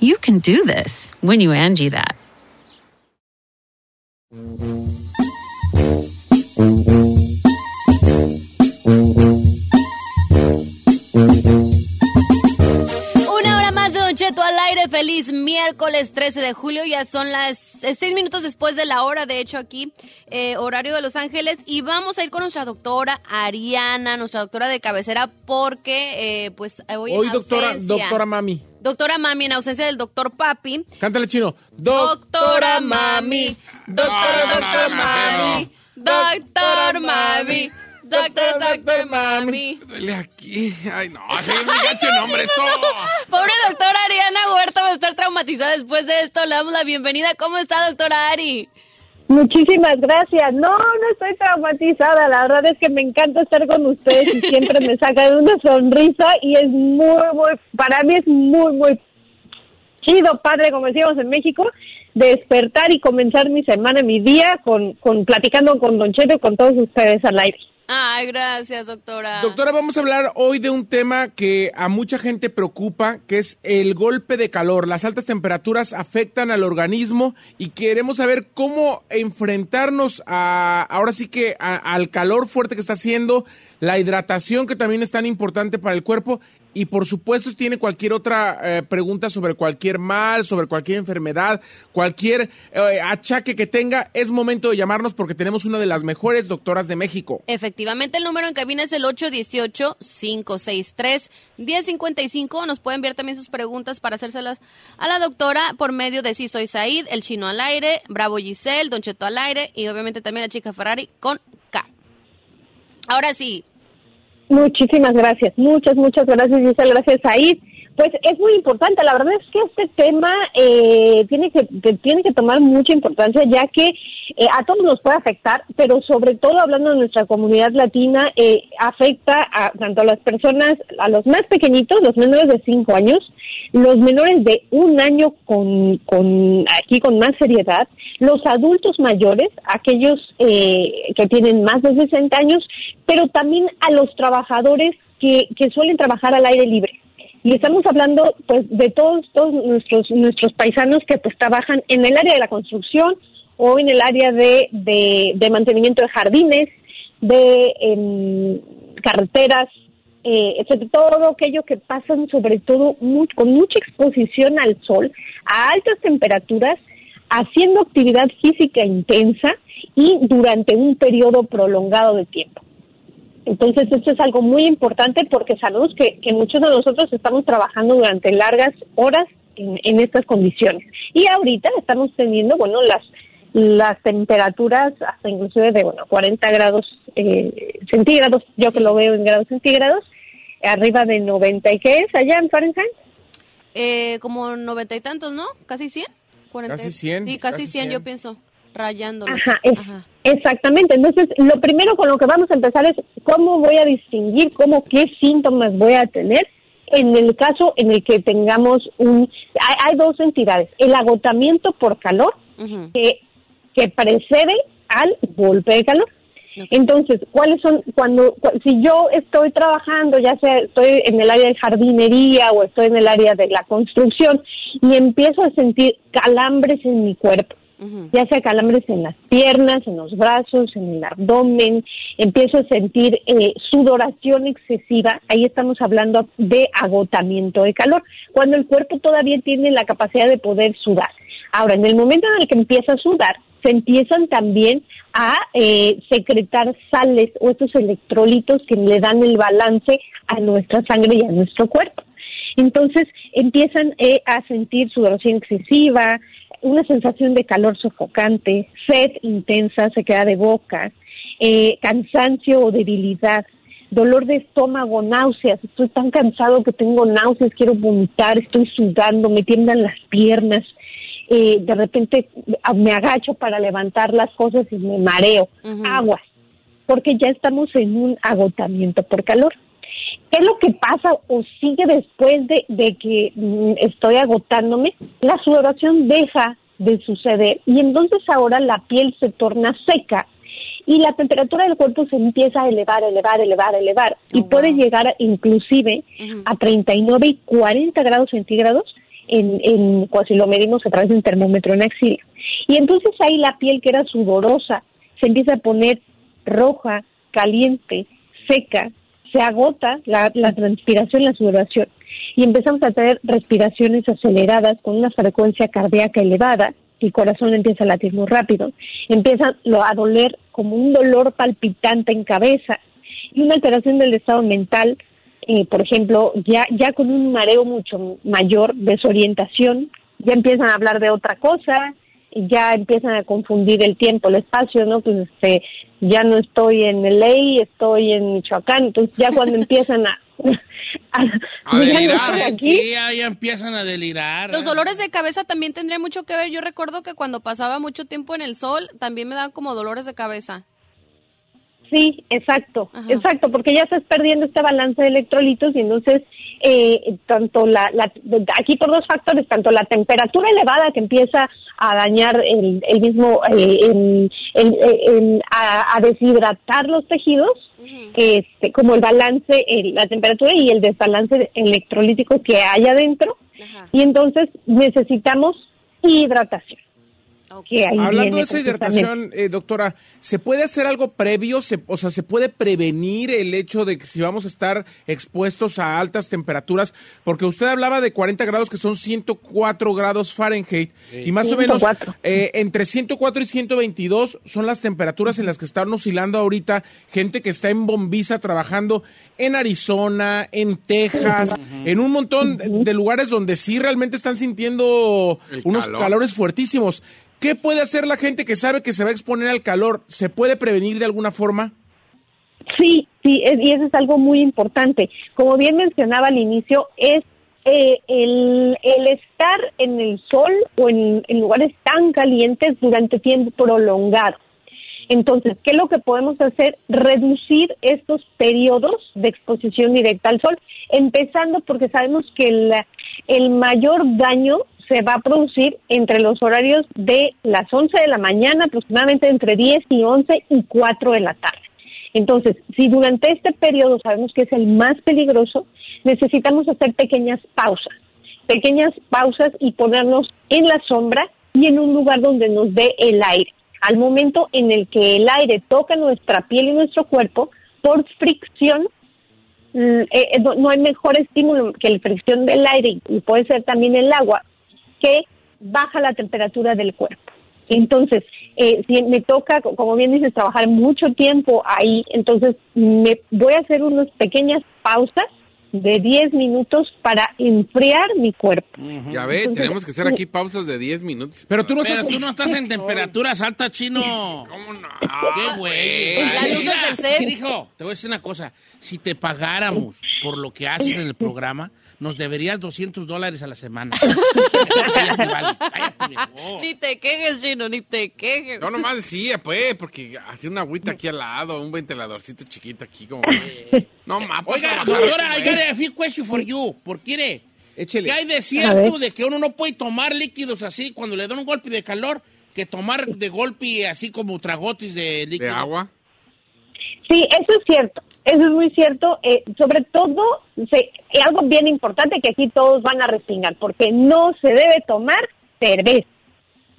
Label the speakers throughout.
Speaker 1: You can do this when you Angie that.
Speaker 2: Una hora más de Don Cheto al aire. Feliz miércoles 13 de julio. Ya son las eh, seis minutos después de la hora, de hecho, aquí, eh, horario de Los Ángeles. Y vamos a ir con nuestra doctora Ariana, nuestra doctora de cabecera, porque, eh, pues, hoy, en
Speaker 3: Hoy, doctora,
Speaker 2: ausencia-
Speaker 3: doctora mami.
Speaker 2: Doctora Mami, en ausencia del doctor Papi.
Speaker 3: Cántale chino.
Speaker 2: Doctora Mami, doctora, doctor Mami, doctor Mami, doctor, doctor Mami.
Speaker 4: Duele aquí. Ay, no, gacho el nombre, eso.
Speaker 2: Pobre doctora Ariana Huerta va a estar traumatizada después de esto. Le damos la bienvenida. ¿Cómo está, doctora Ari?
Speaker 5: Muchísimas gracias. No, no estoy traumatizada. La verdad es que me encanta estar con ustedes y siempre me sacan una sonrisa y es muy, muy, para mí es muy, muy chido, padre, como decíamos en México, despertar y comenzar mi semana, mi día con, con platicando con Don Cheto y con todos ustedes al aire.
Speaker 2: Ay, gracias, doctora.
Speaker 3: Doctora, vamos a hablar hoy de un tema que a mucha gente preocupa, que es el golpe de calor. Las altas temperaturas afectan al organismo y queremos saber cómo enfrentarnos a, ahora sí que a- al calor fuerte que está haciendo, la hidratación que también es tan importante para el cuerpo y por supuesto si tiene cualquier otra eh, pregunta sobre cualquier mal, sobre cualquier enfermedad, cualquier eh, achaque que tenga, es momento de llamarnos porque tenemos una de las mejores doctoras de México.
Speaker 2: Efectivamente, el número en cabina es el 818-563-1055. Nos puede enviar también sus preguntas para hacérselas a la doctora por medio de Sí Soy Said, El Chino al aire, Bravo Giselle, Don Cheto al aire y obviamente también la chica Ferrari con K. Ahora sí,
Speaker 5: Muchísimas gracias, muchas, muchas gracias, Giselle, gracias, Said. Pues es muy importante, la verdad es que este tema eh, tiene que, que tiene que tomar mucha importancia ya que eh, a todos nos puede afectar, pero sobre todo hablando de nuestra comunidad latina, eh, afecta a tanto a las personas, a los más pequeñitos, los menores de 5 años, los menores de un año con, con aquí con más seriedad, los adultos mayores, aquellos eh, que tienen más de 60 años, pero también a los trabajadores que, que suelen trabajar al aire libre. Y estamos hablando pues de todos todos nuestros nuestros paisanos que pues trabajan en el área de la construcción o en el área de, de, mantenimiento de jardines, de em, carreteras, eh, etcétera, todo aquello que pasan sobre todo con mucha exposición al sol, a altas temperaturas, haciendo actividad física intensa y durante un periodo prolongado de tiempo. Entonces, esto es algo muy importante porque sabemos que, que muchos de nosotros estamos trabajando durante largas horas en, en estas condiciones. Y ahorita estamos teniendo, bueno, las las temperaturas hasta inclusive de, bueno, 40 grados eh, centígrados, yo que lo veo en grados centígrados, arriba de 90 y qué es allá en Fahrenheit.
Speaker 2: eh, como noventa y tantos, ¿no? ¿Casi 100?
Speaker 3: Casi 100,
Speaker 2: Sí, casi,
Speaker 3: casi
Speaker 2: 100,
Speaker 3: 100.
Speaker 2: yo pienso, rayándolo.
Speaker 5: Ajá, es- exactamente. Entonces, lo primero con lo que vamos a empezar es cómo voy a distinguir, cómo, qué síntomas voy a tener en el caso en el que tengamos un... Hay, hay dos entidades, el agotamiento por calor, que, que precede al golpe de calor. Entonces, ¿cuáles son cuando cu- si yo estoy trabajando, ya sea estoy en el área de jardinería o estoy en el área de la construcción y empiezo a sentir calambres en mi cuerpo? Ya sea calambres en las piernas, en los brazos, en el abdomen, empiezo a sentir eh, sudoración excesiva, ahí estamos hablando de agotamiento de calor, cuando el cuerpo todavía tiene la capacidad de poder sudar. Ahora, en el momento en el que empieza a sudar, se empiezan también a eh, secretar sales o estos electrolitos que le dan el balance a nuestra sangre y a nuestro cuerpo. Entonces empiezan eh, a sentir sudoración excesiva, una sensación de calor sofocante, sed intensa, se queda de boca, eh, cansancio o debilidad, dolor de estómago, náuseas, estoy tan cansado que tengo náuseas, quiero vomitar, estoy sudando, me tiemblan las piernas, eh, de repente ah, me agacho para levantar las cosas y me mareo, aguas, porque ya estamos en un agotamiento por calor. ¿Qué es lo que pasa o sigue después de, de que mm, estoy agotándome? La sudoración deja de suceder y entonces ahora la piel se torna seca y la temperatura del cuerpo se empieza a elevar, elevar, elevar, elevar y oh, puede llegar inclusive a 39 y 40 grados centígrados en, en, si lo medimos a través de un termómetro en axila. Y entonces ahí la piel que era sudorosa se empieza a poner roja, caliente, seca, se agota la, la transpiración, la sudoración y empezamos a tener respiraciones aceleradas con una frecuencia cardíaca elevada, el corazón empieza a latir muy rápido, empieza a doler como un dolor palpitante en cabeza y una alteración del estado mental eh, por ejemplo, ya, ya con un mareo mucho mayor, desorientación, ya empiezan a hablar de otra cosa, ya empiezan a confundir el tiempo, el espacio, ¿no? Pues este, ya no estoy en LA, estoy en Michoacán, entonces ya cuando empiezan a...
Speaker 4: a, delirar, aquí. ya, empiezan a delirar.
Speaker 2: Los dolores de cabeza también tendrían mucho que ver. Yo recuerdo que cuando pasaba mucho tiempo en el sol, también me daban como dolores de cabeza.
Speaker 5: Sí, exacto, exacto, porque ya estás perdiendo este balance de electrolitos y entonces eh, tanto la, aquí por dos factores, tanto la temperatura elevada que empieza a dañar el, el mismo, eh, a, deshidratar los tejidos, este, como el balance, la temperatura y el desbalance electrolítico que hay adentro, y entonces necesitamos hidratación.
Speaker 3: Hablando de esa hidratación, eh, doctora, ¿se puede hacer algo previo? o sea, ¿se puede prevenir el hecho de que si vamos a estar expuestos a altas temperaturas? Porque usted hablaba de 40 grados que son 104 grados Fahrenheit y más o menos eh, entre 104 y 122 son las temperaturas en las que están oscilando ahorita gente que está en Bombiza trabajando en Arizona, en Texas, en un montón de lugares donde sí realmente están sintiendo unos calores fuertísimos. ¿Qué puede hacer la gente que sabe que se va a exponer al calor? ¿Se puede prevenir de alguna forma?
Speaker 5: Sí, sí, y eso es algo muy importante. Como bien mencionaba al inicio, es eh, el, estar en el sol o en, lugares tan calientes durante tiempo prolongado. Entonces, ¿qué es lo que podemos hacer? Reducir estos periodos de exposición directa al sol, empezando porque sabemos que el mayor daño se va a producir entre los horarios de las 11 de la mañana, aproximadamente entre 10 y 11 y 4 de la tarde. Entonces, si durante este periodo sabemos que es el más peligroso, necesitamos hacer pequeñas pausas, pequeñas pausas y ponernos en la sombra y en un lugar donde nos dé el aire. Al momento en el que el aire toca nuestra piel y nuestro cuerpo, por fricción, mm, eh, eh, no hay mejor estímulo que la fricción del aire y puede ser también el agua que baja la temperatura del cuerpo. Entonces, eh, si me toca, como bien dices, trabajar mucho tiempo ahí, entonces me voy a hacer unas pequeñas pausas de 10 minutos para enfriar mi cuerpo.
Speaker 4: Ya ve, tenemos que hacer aquí pausas de 10 minutos.
Speaker 6: Pero tú no, estás, tú no estás en temperaturas altas, chino.
Speaker 4: ¿Cómo no?
Speaker 6: Qué güey.
Speaker 2: Las luces del set.
Speaker 6: Dijo, te voy a decir una cosa. Si te pagáramos por lo que haces en el programa, nos deberías 200 dólares a la semana.
Speaker 2: Ni te quejes, Chino, ni te quejes.
Speaker 4: No, nomás decía, pues, porque hace una agüita aquí al lado, un ventiladorcito chiquito aquí, como. no, más.
Speaker 6: Oiga, doctora, I got a few questions for you. ¿Por qué? ¿Qué hay de cierto de que uno no puede tomar líquidos así cuando le dan un golpe de calor que tomar de golpe así como tragotis de líquido?
Speaker 4: ¿De agua?
Speaker 5: Sí, eso es cierto. Eso es muy cierto. Eh, sobre todo, se, algo bien importante que aquí todos van a respingar, porque no se debe tomar cerveza.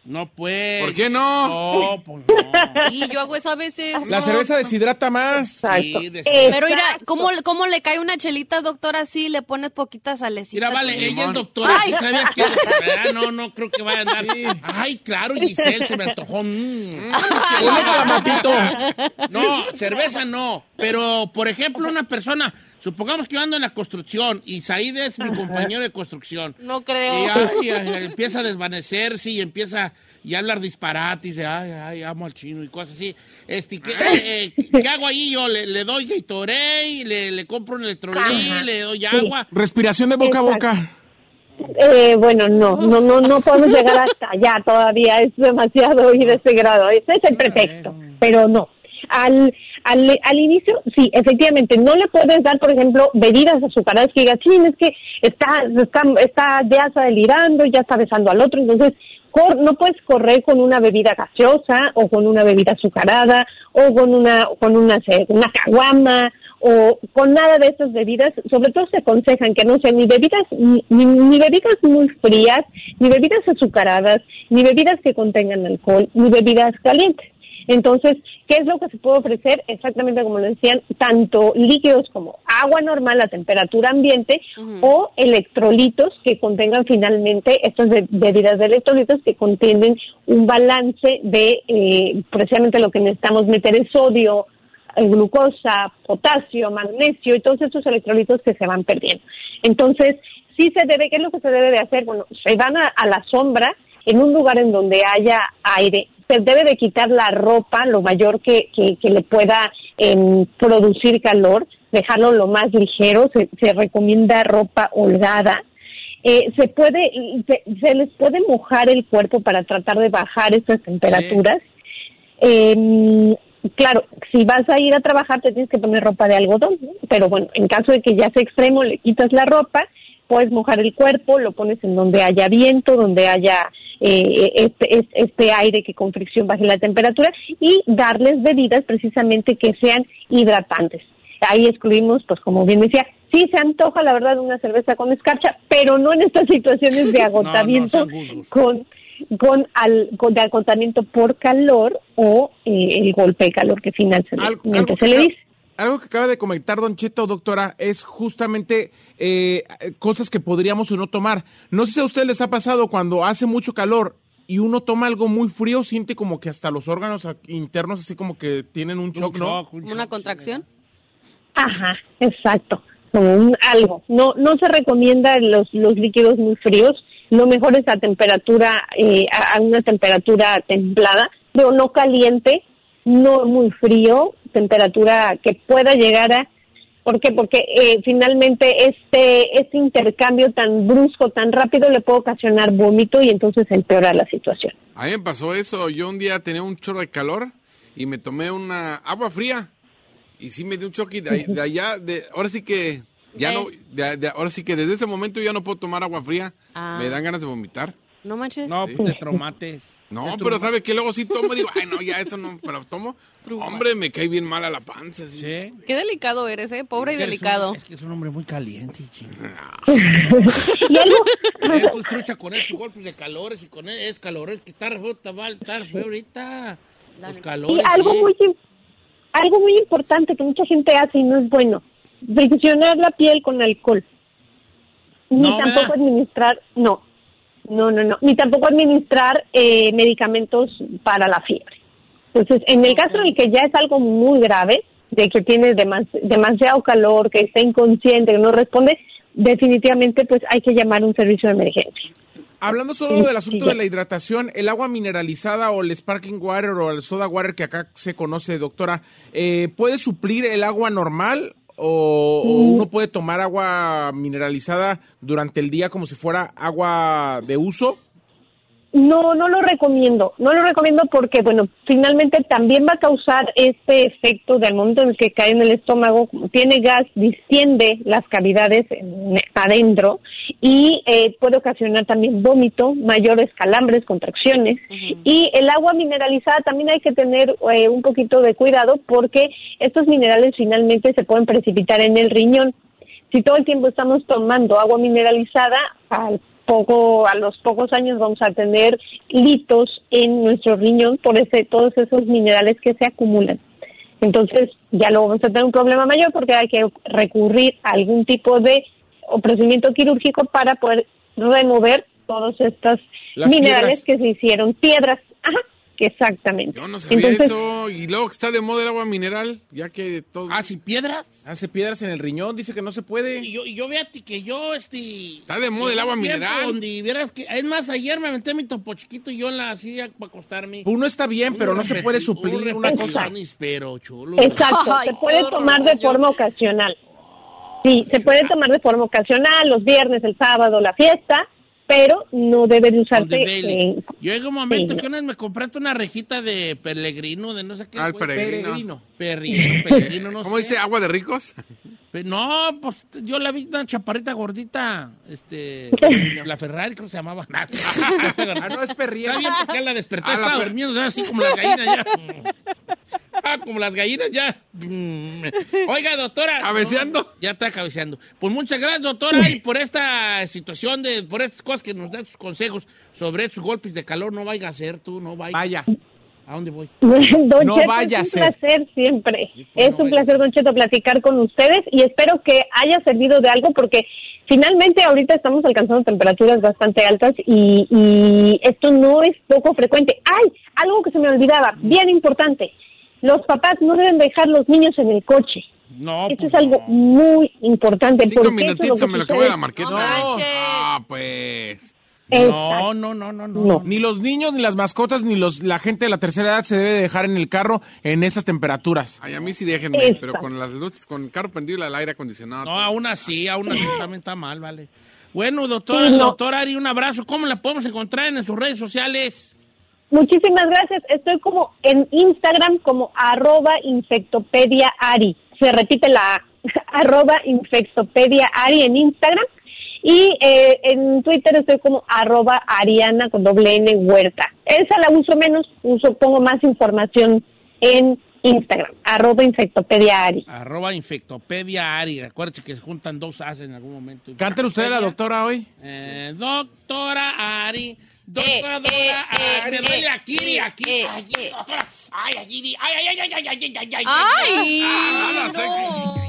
Speaker 6: No, pues.
Speaker 4: ¿Por qué no?
Speaker 6: No, pues no.
Speaker 2: Y yo hago eso a veces.
Speaker 3: La cerveza deshidrata más.
Speaker 5: Exacto.
Speaker 6: Sí, de-
Speaker 2: Pero mira. ¿cómo, ¿cómo le cae una chelita, doctor, así? Le pones poquita salecita.
Speaker 6: Mira, vale, ella es doctora.
Speaker 2: Ay.
Speaker 6: ¿Sí sabías que Ah, No, no creo que vaya a andar. Ay, claro, Giselle, se me antojó. Mm.
Speaker 3: Clamatito.
Speaker 6: No, cerveza no. Pero, por ejemplo, una persona, supongamos que yo ando en la construcción y Said es mi compañero de construcción.
Speaker 2: No
Speaker 6: Y
Speaker 2: creo.
Speaker 6: ay, ay, empieza a desvanecerse y empieza y a hablar disparates y dice, ay, ay, amo al chino y cosas así. Este, ¿qué, eh, eh, ¿qué hago ahí yo? Le, le doy Gatorade, le, le compro un electrolí, le doy
Speaker 5: sí.
Speaker 6: agua.
Speaker 3: Respiración de boca a boca.
Speaker 5: Eh, bueno, no, no, no, no podemos llegar hasta allá todavía, es demasiado ir de ese grado, ese es el pretexto, pero no. Al, al, al inicio, sí, efectivamente, no le puedes dar, por ejemplo, bebidas azucaradas que digas, es que está, está, está, ya está delirando, ya está besando al otro, entonces cor- no puedes correr con una bebida gaseosa o con una bebida azucarada o con una, con una, ce- una caguama o con nada de esas bebidas, sobre todo se aconsejan que no sean ni bebidas ni- ni bebidas muy frías, ni bebidas azucaradas, ni bebidas que contengan alcohol, ni bebidas calientes. Entonces, ¿qué es lo que se puede ofrecer? Exactamente como lo decían, tanto líquidos como agua normal a temperatura ambiente o electrolitos que contengan finalmente estas be- bebidas de electrolitos que contienen un balance de eh, precisamente lo que necesitamos meter es sodio, eh, glucosa, potasio, magnesio y todos estos electrolitos que se van perdiendo. Entonces, sí se debe, ¿qué es lo que se debe de hacer? Bueno, se van a, a la sombra en un lugar en donde haya aire. Se debe de quitar la ropa lo mayor que, que, que le pueda em, producir calor, dejarlo lo más ligero, se, se recomienda ropa holgada. Eh, se puede, se, se les puede mojar el cuerpo para tratar de bajar estas temperaturas. Eh, claro, si vas a ir a trabajar te tienes que poner ropa de algodón, ¿no? pero bueno, en caso de que ya sea extremo, le quitas la ropa, puedes mojar el cuerpo, lo pones en donde haya viento, donde haya eh, este, este, este aire que con fricción baje la temperatura y darles bebidas precisamente que sean hidratantes. Ahí excluimos, pues como bien decía, sí se antoja la verdad una cerveza con escarcha, pero no en estas situaciones de agotamiento con con, al, con de agotamiento por calor o eh, el golpe de calor que finalmente se le dice.
Speaker 3: Algo que acaba de comentar Don Cheto, doctora, es justamente eh, cosas que podríamos o no tomar. No sé si a ustedes les ha pasado cuando hace mucho calor y uno toma algo muy frío, siente como que hasta los órganos internos así como que tienen un shock,
Speaker 6: Un
Speaker 3: ¿no?
Speaker 6: shock, un
Speaker 2: ¿Una
Speaker 6: shock,
Speaker 2: contracción?
Speaker 5: Ajá, exacto. Como un algo. No, no se recomienda los, los líquidos muy fríos. Lo mejor es a temperatura, eh, a, a una temperatura templada, pero no caliente, no muy frío, temperatura que pueda llegar a ¿Por qué? Porque eh, finalmente este, este intercambio tan brusco, tan rápido, le puede ocasionar vómito y entonces empeorar la situación.
Speaker 4: A mí me pasó eso. Yo un día tenía un chorro de calor y me tomé una agua fría. Y sí me dio un choque de, allá. De, ahora sí que. Ya no, de- de- ahora sí que desde ese momento ya no puedo tomar agua fría.
Speaker 2: Ah.
Speaker 4: Me dan ganas de vomitar.
Speaker 2: No manches.
Speaker 6: No, pues te traumates.
Speaker 4: No, pero ¿sabe que Luego sí tomo. Digo, ay, no, ya eso no, pero tomo. Hombre, me cae bien mal a la panza. sí.
Speaker 6: Sí.
Speaker 2: Qué delicado eres, ¿eh? Pobre y
Speaker 6: un-
Speaker 2: delicado.
Speaker 6: es que es un hombre muy caliente, chino.
Speaker 5: Y algo,
Speaker 6: Es pues, trucha con esos golpes de calores y con esos calores que está re feo, está mal, está re feo ahorita. Los
Speaker 5: y
Speaker 6: calores.
Speaker 5: algo
Speaker 6: sí.
Speaker 5: muy algo muy importante que mucha gente hace y no es bueno, friccionar la piel con alcohol. Ni
Speaker 6: No,
Speaker 5: tampoco
Speaker 6: ¿verdad?
Speaker 5: administrar, no, no, no, no, ni tampoco administrar eh, medicamentos para la fiebre. Entonces, en el caso de que ya es algo muy grave, de que tiene demas- demasiado calor, que está inconsciente, que no responde, definitivamente pues hay que llamar a un servicio de emergencia.
Speaker 3: Hablando solo del asunto de la hidratación, el agua mineralizada o el sparkling water o el soda water que acá se conoce, doctora, eh, ¿puede suplir el agua normal o, o uno puede tomar agua mineralizada durante el día como si fuera agua de uso?
Speaker 5: No, no lo recomiendo. No lo recomiendo porque, bueno, finalmente también va a causar este efecto del momento en el que cae en el estómago, tiene gas, distiende las cavidades en- adentro y eh, puede ocasionar también vómito, mayores calambres, contracciones. Y el agua mineralizada también hay que tener eh, un poquito de cuidado porque estos minerales finalmente se pueden precipitar en el riñón si todo el tiempo estamos tomando agua mineralizada, al poco, a los pocos años vamos a tener litos en nuestro riñón por ese, todos esos minerales que se acumulan. Entonces ya luego vamos a tener un problema mayor porque hay que recurrir a algún tipo de procedimiento quirúrgico para poder remover todos estos minerales que se hicieron piedras. Exactamente.
Speaker 4: Yo no sabía eso. Y luego está de moda el agua mineral, ya que todo...
Speaker 6: ¿Ah, sin piedras?
Speaker 3: Hace piedras en el riñón, dice que no se puede.
Speaker 6: Y yo, y yo ti que yo, este...
Speaker 4: Está de moda el agua mineral.
Speaker 6: Donde vieras que... Es más, ayer me aventé mi topo chiquito y yo la hacía para acostarme.
Speaker 3: Uno está bien, pero no se puede suplir una cosa.
Speaker 6: Pero chulo.
Speaker 5: Exacto, se puede tomar de forma ocasional. Sí, se puede tomar de forma ocasional, los viernes, el sábado, la fiesta, pero no debe de usarse.
Speaker 6: Yo en un momento que una me compraste una rejita de peregrino, de no sé qué.
Speaker 4: Ah, el peregrino.
Speaker 6: Peregrino, peregrino, no
Speaker 4: ¿Cómo dice? ¿Agua de ricos?
Speaker 6: No, pues yo la vi una chaparrita gordita, este, la Ferrari creo que se llamaba.
Speaker 3: ah, no, es perrilla.
Speaker 6: Está bien porque la desperté, estaba durmiendo así como las gallinas ya. Ah, como las gallinas ya. Oiga, doctora.
Speaker 4: ¿Cabeceando?
Speaker 6: ya está cabeceando. Pues muchas gracias, doctora, y por esta situación, de, por estas cosas que nos dan sus consejos sobre estos golpes de calor. No vaya a ser tú, no vaya.
Speaker 3: Vaya.
Speaker 6: ¿A dónde voy?
Speaker 5: Don no vaya es un placer siempre. es un placer, Don Cheto, platicar con ustedes y espero que haya servido de algo porque finalmente ahorita estamos alcanzando temperaturas bastante altas y, y esto no es poco frecuente. ¡Ay! Algo que se me olvidaba, bien importante. Los papás no deben dejar los niños en el coche.
Speaker 6: No,
Speaker 5: Esto es pues algo muy importante.
Speaker 4: Cinco minutitos me lo acabo de la marqueta. No, ah, pues...
Speaker 6: No, no, no, no, no,
Speaker 3: Ni los niños, ni las mascotas, ni los la gente de la tercera edad se debe dejar en el carro en esas temperaturas.
Speaker 4: Ay, a mí sí déjenme, pero con las luces, con el carro prendido y el aire acondicionado.
Speaker 6: No, aún así, aún así también está mal, vale. Bueno, doctora, doctora Ari, un abrazo. ¿Cómo la podemos encontrar en sus redes sociales?
Speaker 5: Muchísimas gracias. Estoy como en Instagram como arroba infectopedia Ari. Se repite la arroba infectopedia Ari en Instagram. Y eh, en Twitter estoy como arroba Ariana con doble N Huerta. Esa la uso menos, uso, pongo más información en Instagram, arroba infectopedia Ari.
Speaker 6: Arroba infectopedia Ari. Acuérdense que se juntan dos As en algún momento.
Speaker 3: Cántale usted a la doctora hoy.
Speaker 6: Eh, doctora Ari. Doctora, eh, doctora, ay, me duele aquí, aquí, aquí, doctora. Ay, allí, ay, ay, ay, ay, ay, ay, ay, ay,
Speaker 2: ay, ay,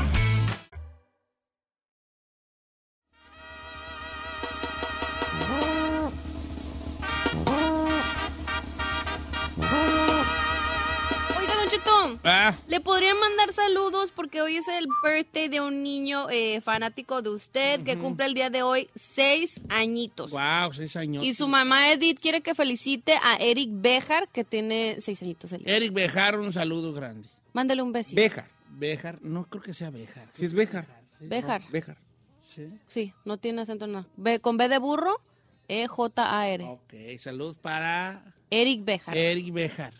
Speaker 2: Le podrían mandar saludos porque hoy es el birthday de un niño eh, fanático de usted que cumple el día de hoy seis añitos.
Speaker 6: Wow, seis años.
Speaker 2: Y su mamá Edith quiere que felicite a Eric Bejar que tiene seis añitos.
Speaker 6: Eric Bejar, un saludo grande.
Speaker 2: Mándale un besito.
Speaker 3: Bejar.
Speaker 6: Bejar, no creo que sea Bejar.
Speaker 3: Sí es Bejar.
Speaker 2: Bejar.
Speaker 3: Bejar.
Speaker 2: Sí. Sí, no tiene acento nada. con B de burro, E-J-A-R.
Speaker 6: Ok, saludos para...
Speaker 2: Eric Bejar.
Speaker 6: Eric Bejar.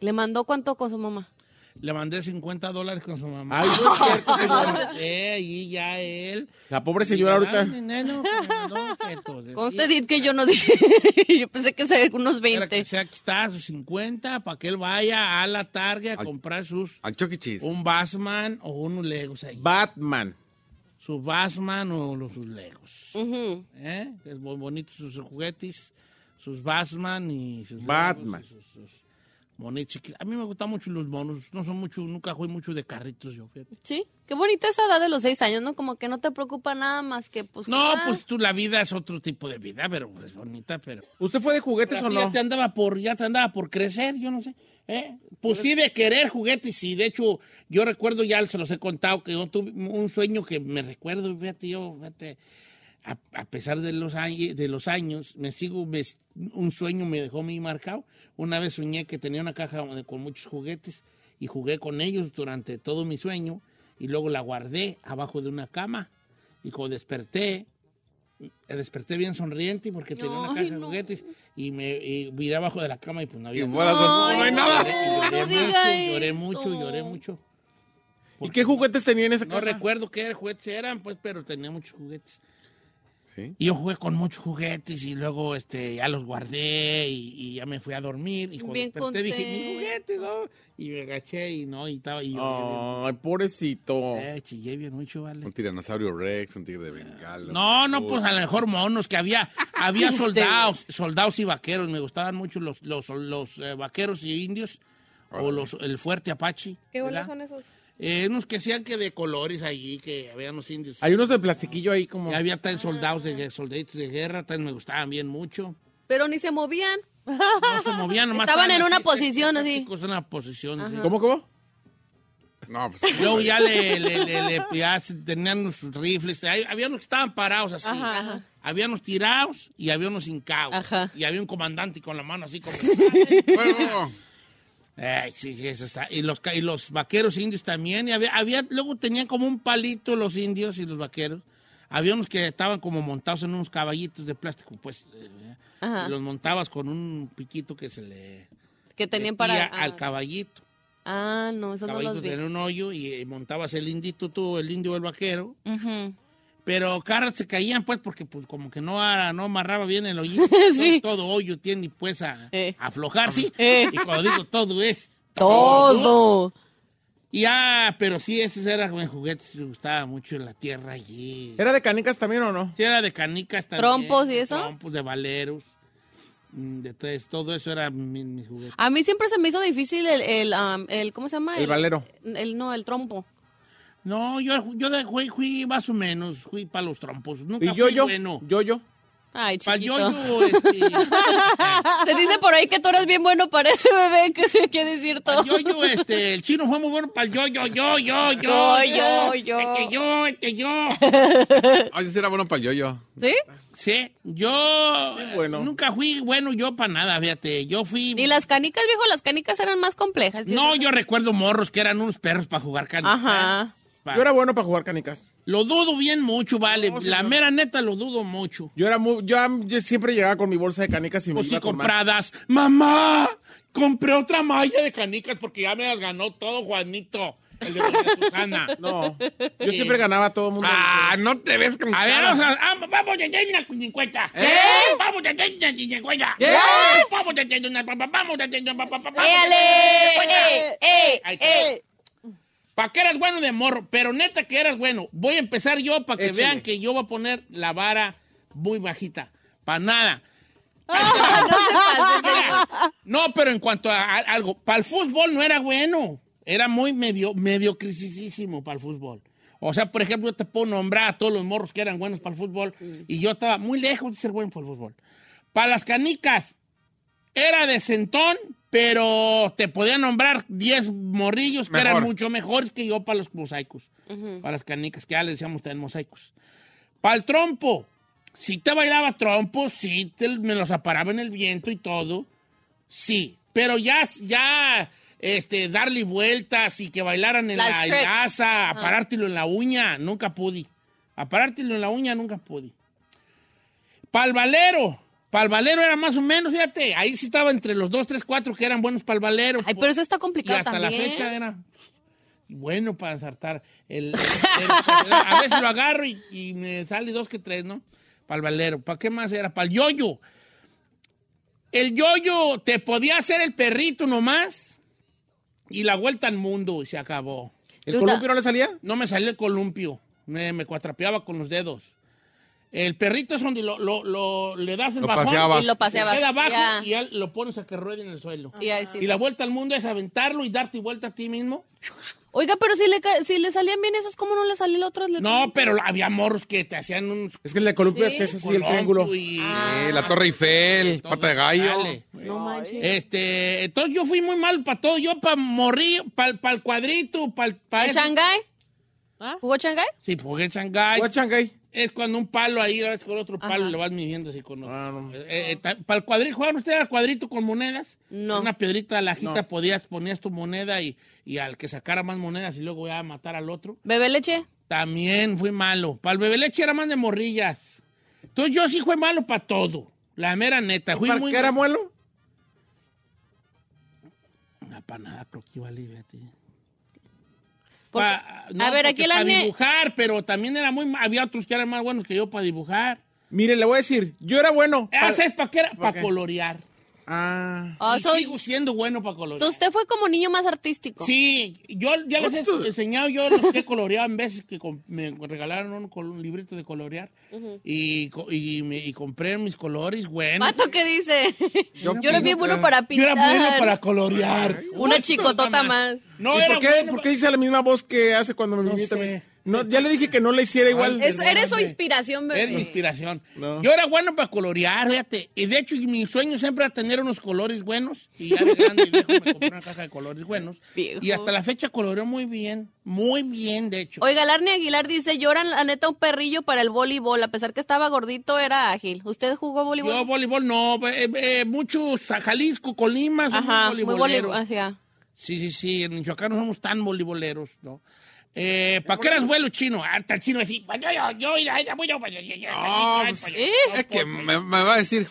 Speaker 2: ¿Le mandó cuánto con su mamá?
Speaker 6: Le mandé 50 dólares con su mamá.
Speaker 3: Ay, no es cierto, señor.
Speaker 6: Eh, y ya él.
Speaker 3: La pobre señora ahorita.
Speaker 2: Con usted dit que yo no dije. yo pensé que sería unos
Speaker 6: era
Speaker 2: 20.
Speaker 6: que sea, aquí está, sus 50, para que él vaya a la Target a
Speaker 4: Al-
Speaker 6: comprar sus.
Speaker 4: Al Chucky E. Cheese.
Speaker 6: Un Batman o unos Legos ahí.
Speaker 3: Batman.
Speaker 6: Su Batman o los, sus Legos.
Speaker 2: Ujú.
Speaker 6: ¿Eh? Es muy bonito sus juguetes, sus Batman y sus
Speaker 3: Batman.
Speaker 6: Legos y sus, sus monitos chiquitos. A mí me gustan mucho los monos, no son mucho, nunca jugué mucho de carritos yo, fíjate.
Speaker 2: Sí, qué bonita esa edad de los seis años, ¿no? Como que no te preocupa nada más que, pues.
Speaker 6: No,
Speaker 2: jugar.
Speaker 6: pues tú la vida es otro tipo de vida, pero es bonita, pero...
Speaker 3: ¿Usted fue de juguetes
Speaker 6: Pero
Speaker 3: o no?
Speaker 6: Ya te andaba por, ya te andaba por crecer, yo no sé. ¿eh? Pues sí, de querer juguetes, sí. De hecho, yo recuerdo, ya se los he contado, que yo tuve un sueño que me recuerdo, fíjate, yo, fíjate, a, a pesar de los, años, de los años, me sigo, me- un sueño me dejó muy marcado. Una vez soñé que tenía una caja con muchos juguetes y jugué con ellos durante todo mi sueño y luego la guardé abajo de una cama y cuando desperté, desperté bien sonriente porque tenía una
Speaker 2: Ay,
Speaker 6: caja de
Speaker 2: no.
Speaker 6: juguetes y me y miré abajo de la cama y pues no había
Speaker 4: Y
Speaker 6: nada.
Speaker 2: Ay,
Speaker 4: no hay
Speaker 2: no.
Speaker 4: nada.
Speaker 6: Lloré,
Speaker 2: No
Speaker 6: lloré mucho, lloré mucho, lloré mucho.
Speaker 3: ¿Y qué juguetes tenía en esa
Speaker 6: No
Speaker 3: caja?
Speaker 6: recuerdo qué juguetes eran, pues, pero tenía muchos juguetes.
Speaker 4: Sí.
Speaker 6: Y yo jugué con muchos juguetes y luego este, ya los guardé y, y ya me fui a dormir. Y cuando
Speaker 2: Bien
Speaker 6: desperté dije, mis juguetes, ¿no? Y me agaché y no, y estaba y lloré
Speaker 3: Ay, pobrecito.
Speaker 6: Eh, chillé bien mucho, vale.
Speaker 4: Un tiranosaurio Rex, un tigre de bengala.
Speaker 6: No, no, pues a lo mejor monos, que había, había soldados, soldados y vaqueros. Me gustaban mucho los, los, los eh, vaqueros y indios, o los, el fuerte Apache.
Speaker 2: ¿Qué bolas son esos?
Speaker 6: Eh, unos que sean que de colores allí, que había unos indios.
Speaker 3: Hay unos de plastiquillo ahí como...
Speaker 6: Y había tan soldados de, soldaditos de guerra, tan me gustaban bien mucho.
Speaker 2: Pero ni se movían.
Speaker 6: No se movían, nomás
Speaker 2: Estaban en una posición, así.
Speaker 6: En una posición, así.
Speaker 3: ¿Cómo, cómo?
Speaker 4: No, pues.
Speaker 6: Luego ya le, le, le- le- ya tenían unos rifles. Hay- había unos que estaban parados así.
Speaker 2: Ajá.
Speaker 6: Había unos tirados y había unos hincados.
Speaker 2: Ajá.
Speaker 6: Y había un comandante con la mano así como...
Speaker 4: Fuego.
Speaker 6: Ay, sí, sí, eso está. Y los, y los vaqueros indios también. Y había, había, luego tenían como un palito los indios y los vaqueros. Había unos que estaban como montados en unos caballitos de plástico, pues. eh,
Speaker 2: Ajá.
Speaker 6: y los montabas con un piquito que se le
Speaker 2: Que tenían para.
Speaker 6: al
Speaker 2: ah.
Speaker 6: caballito.
Speaker 2: Ah, no, esos no
Speaker 6: caballito
Speaker 2: los vi.
Speaker 6: tenía un hoyo y montabas el indito tú, el indio o el vaquero.
Speaker 2: Ujú.
Speaker 6: Pero caras se caían, pues, porque pues como que no, ara- no amarraba bien el hoyito.
Speaker 2: Sí.
Speaker 6: todo, todo hoyo tiende, pues, a,
Speaker 2: Eh.
Speaker 6: a aflojar, ¿sí?
Speaker 2: Eh.
Speaker 6: Y cuando digo todo es...
Speaker 2: Todo.
Speaker 6: Y ah, pero sí, esos eran mis juguetes, me gustaba mucho en la tierra allí.
Speaker 3: ¿Era de canicas también o no?
Speaker 6: Sí, era de canicas también.
Speaker 2: ¿Trompos y eso?
Speaker 6: Trompos, de valeros. mm, De todo, eso- todo eso era mi- mis juguetes.
Speaker 2: A mí siempre se me hizo difícil el, el, um, el ¿cómo se llama?
Speaker 3: El valero.
Speaker 2: El, no, el trompo.
Speaker 6: No, yo, yo de, fui, fui más o menos, fui para los trompos. Nunca
Speaker 3: Y yo,
Speaker 6: fui
Speaker 3: yo,
Speaker 6: bueno.
Speaker 3: yo, yo.
Speaker 2: Ay,
Speaker 6: Para
Speaker 2: chiquito.
Speaker 6: yo, yo, este,
Speaker 2: Se dice por ahí que tú eres bien bueno para ese bebé que se quiere decir todo.
Speaker 6: Yo-yo, este, el chino fue muy bueno para el yo-yo, yo, yo, yo,
Speaker 2: Yo, yo, yo.
Speaker 6: Este yo, este yo.
Speaker 4: Ah, ese era bueno para el yo-yo.
Speaker 2: ¿Sí?
Speaker 6: Sí, yo
Speaker 3: bueno.
Speaker 6: nunca fui bueno yo para nada, fíjate. Yo fui...
Speaker 2: Y las canicas, viejo, las canicas eran más complejas.
Speaker 6: No, yo recuerdo morros que eran unos perros para jugar canicas.
Speaker 2: Ajá.
Speaker 6: Pa-
Speaker 3: Yo era bueno para jugar canicas.
Speaker 6: Lo dudo bien mucho, vale.
Speaker 3: No,
Speaker 6: La mera neta lo dudo mucho.
Speaker 3: Yo era muy, yo, yo siempre llegaba con mi bolsa de canicas y me
Speaker 6: Pues sí,
Speaker 3: iba más.
Speaker 6: compradas. ¡Mamá! Compré otra malla de canicas porque ya me las ganó todo Juanito, el de Susana.
Speaker 3: No, yo
Speaker 6: Sí.
Speaker 3: siempre ganaba a todo el mundo.
Speaker 4: Ah, no te ves con
Speaker 6: A ver, vamos a, ah, vamos a hacer una cincuenta.
Speaker 4: ¿Eh?
Speaker 6: Vamos a hacer una.
Speaker 4: ¿Qué?
Speaker 6: Vamos a hacer una, vamos a hacer una, vamos a hacer.
Speaker 2: ¡Eh, eh, eh!
Speaker 6: ¿Para qué eras bueno de morro? Pero neta que eras bueno. Voy a empezar yo para que
Speaker 3: Échale.
Speaker 6: vean que yo voy a poner la vara muy bajita. Para nada. No, pero en cuanto a, a- algo, para el fútbol no era bueno. Era muy medio, medio crisisísimo para el fútbol. O sea, por ejemplo, yo te puedo nombrar a todos los morros que eran buenos para el fútbol y yo estaba muy lejos de ser bueno para el fútbol. Para las canicas, era de centón, pero te podía nombrar 10 morrillos que eran mucho mejores que yo para los mosaicos. Para las canicas, que ya le decíamos también mosaicos. Para el trompo, si te bailaba trompo, sí, te- me los aparaba en el viento y todo. Sí, pero ya, ya, este, darle vueltas y que bailaran en
Speaker 2: Las
Speaker 6: la
Speaker 2: tricks.
Speaker 6: casa, a parártelo en la uña, nunca pude. A parártelo en la uña, nunca pude. Para el valero, Para el valero era más o menos, fíjate, ahí sí estaba entre los dos, tres, cuatro que eran buenos para el valero.
Speaker 2: Ay, pero eso está
Speaker 6: Y
Speaker 2: complicado
Speaker 6: hasta
Speaker 2: también.
Speaker 6: la fecha era bueno para ensartar. El, el- el- a veces lo agarro y, y me sale dos que tres, ¿no? Para el valero. ¿Para qué más era? Para el yoyo. El yoyo te podía hacer el perrito nomás y la vuelta al mundo y se acabó.
Speaker 3: ¿El columpio no le salía?
Speaker 6: No me salía el columpio. Me, me cuatrapeaba con los dedos. El perrito es donde lo, lo- lo- le das el
Speaker 4: Lo
Speaker 6: bajón
Speaker 4: paseabas.
Speaker 2: Y lo
Speaker 6: se
Speaker 2: paseabas.
Speaker 6: queda abajo
Speaker 2: Ya.
Speaker 6: y ya lo pones a que ruede en el suelo.
Speaker 2: Y ahí sí.
Speaker 6: Y la vuelta al mundo es aventarlo y darte vuelta a ti mismo.
Speaker 2: Oiga, pero si le, si le salían bien esos, ¿cómo no le salía el otro? Le-
Speaker 6: No, pero había morros que te hacían un
Speaker 3: Es que el de columpio
Speaker 2: Sí.
Speaker 3: es ese, sí, el triángulo.
Speaker 6: y
Speaker 4: la Torre Eiffel, pata de gallo.
Speaker 6: sale.
Speaker 2: No manches.
Speaker 6: Este, entonces yo fui muy mal para todo. Yo para morir, para el cuadrito, para
Speaker 2: ¿En Shanghái? ¿Jugó Shanghái?
Speaker 6: Sí, jugué Shanghái.
Speaker 3: ¿O a Shanghái?
Speaker 6: Es cuando un palo ahí, ahora es con otro palo
Speaker 2: Ajá.
Speaker 6: le vas midiendo así con otro.
Speaker 3: Ah, no.
Speaker 6: para el cuadrito, ¿jugaban ustedes al cuadrito con monedas?
Speaker 2: No.
Speaker 6: Una piedrita lajita
Speaker 3: No.
Speaker 6: podías, ponías tu moneda y, y al que sacara más monedas y luego iba a matar al otro.
Speaker 2: ¿Bebé leche?
Speaker 6: También fui malo. Para el bebé leche era más de morrillas. Entonces yo sí fui malo para todo. La mera neta. Fui
Speaker 3: ¿Para
Speaker 6: muy...
Speaker 3: qué era muelo?
Speaker 6: No, para nada, creo que iba a fíjate.
Speaker 2: Porque-
Speaker 6: Pa- no,
Speaker 2: a ver, aquí el
Speaker 6: Para dibujar, pero también era muy... Había otros que eran más buenos que yo para dibujar.
Speaker 3: Mire, le voy a decir, yo era bueno.
Speaker 6: Ah,
Speaker 3: para-
Speaker 6: ¿Sabes para qué era? Para colorear.
Speaker 3: Ah.
Speaker 2: Ah,
Speaker 6: y
Speaker 2: soy-
Speaker 6: sigo siendo bueno para colorear.
Speaker 2: Usted fue como niño más artístico.
Speaker 6: Sí, yo ya les he enseñado yo los que coloreaba en veces que me regalaron un, librito de colorear y, y, me- y compré mis colores buenos.
Speaker 2: Mato, ¿qué dice? Yo,
Speaker 4: Yo
Speaker 2: era bien bueno para
Speaker 6: Yo
Speaker 2: pintar.
Speaker 6: era bueno para colorear.
Speaker 2: Una chicotota más.
Speaker 6: No,
Speaker 3: ¿Y
Speaker 6: era
Speaker 3: por qué,
Speaker 6: bueno
Speaker 3: por qué dice la misma voz que hace cuando me
Speaker 6: No sé.
Speaker 3: No, ya le dije que no le hiciera igual.
Speaker 2: Es- eres su inspiración, bebé.
Speaker 6: Es mi inspiración.
Speaker 3: No.
Speaker 6: Yo era bueno para colorear, fíjate. Y de hecho, mi sueño siempre era tener unos colores buenos. Y ya de grande y viejo me compré una caja de colores buenos.
Speaker 2: Viejo.
Speaker 6: Y hasta la fecha coloreó muy bien. Muy bien, de hecho.
Speaker 2: Oiga, Larny Aguilar dice, yo era la neta un perrillo para el voleibol, a pesar que estaba gordito, era ágil. ¿Usted jugó voleibol?
Speaker 6: Yo voleibol no, eh, eh, muchos a Jalisco, Colima,
Speaker 2: Ajá, muy
Speaker 6: voleiboleros.
Speaker 2: voleibol.
Speaker 6: Sí, sí, sí, en Michoacán no somos tan voleiboleros, ¿no? Eh, ¿Para qué eras vuelo chino? Ah, está el chino así. "Pues Yo, yo, yo, voy yo, pues,
Speaker 4: pues,
Speaker 2: ¿eh?
Speaker 4: Es que
Speaker 6: pues,
Speaker 4: me, me va a decir.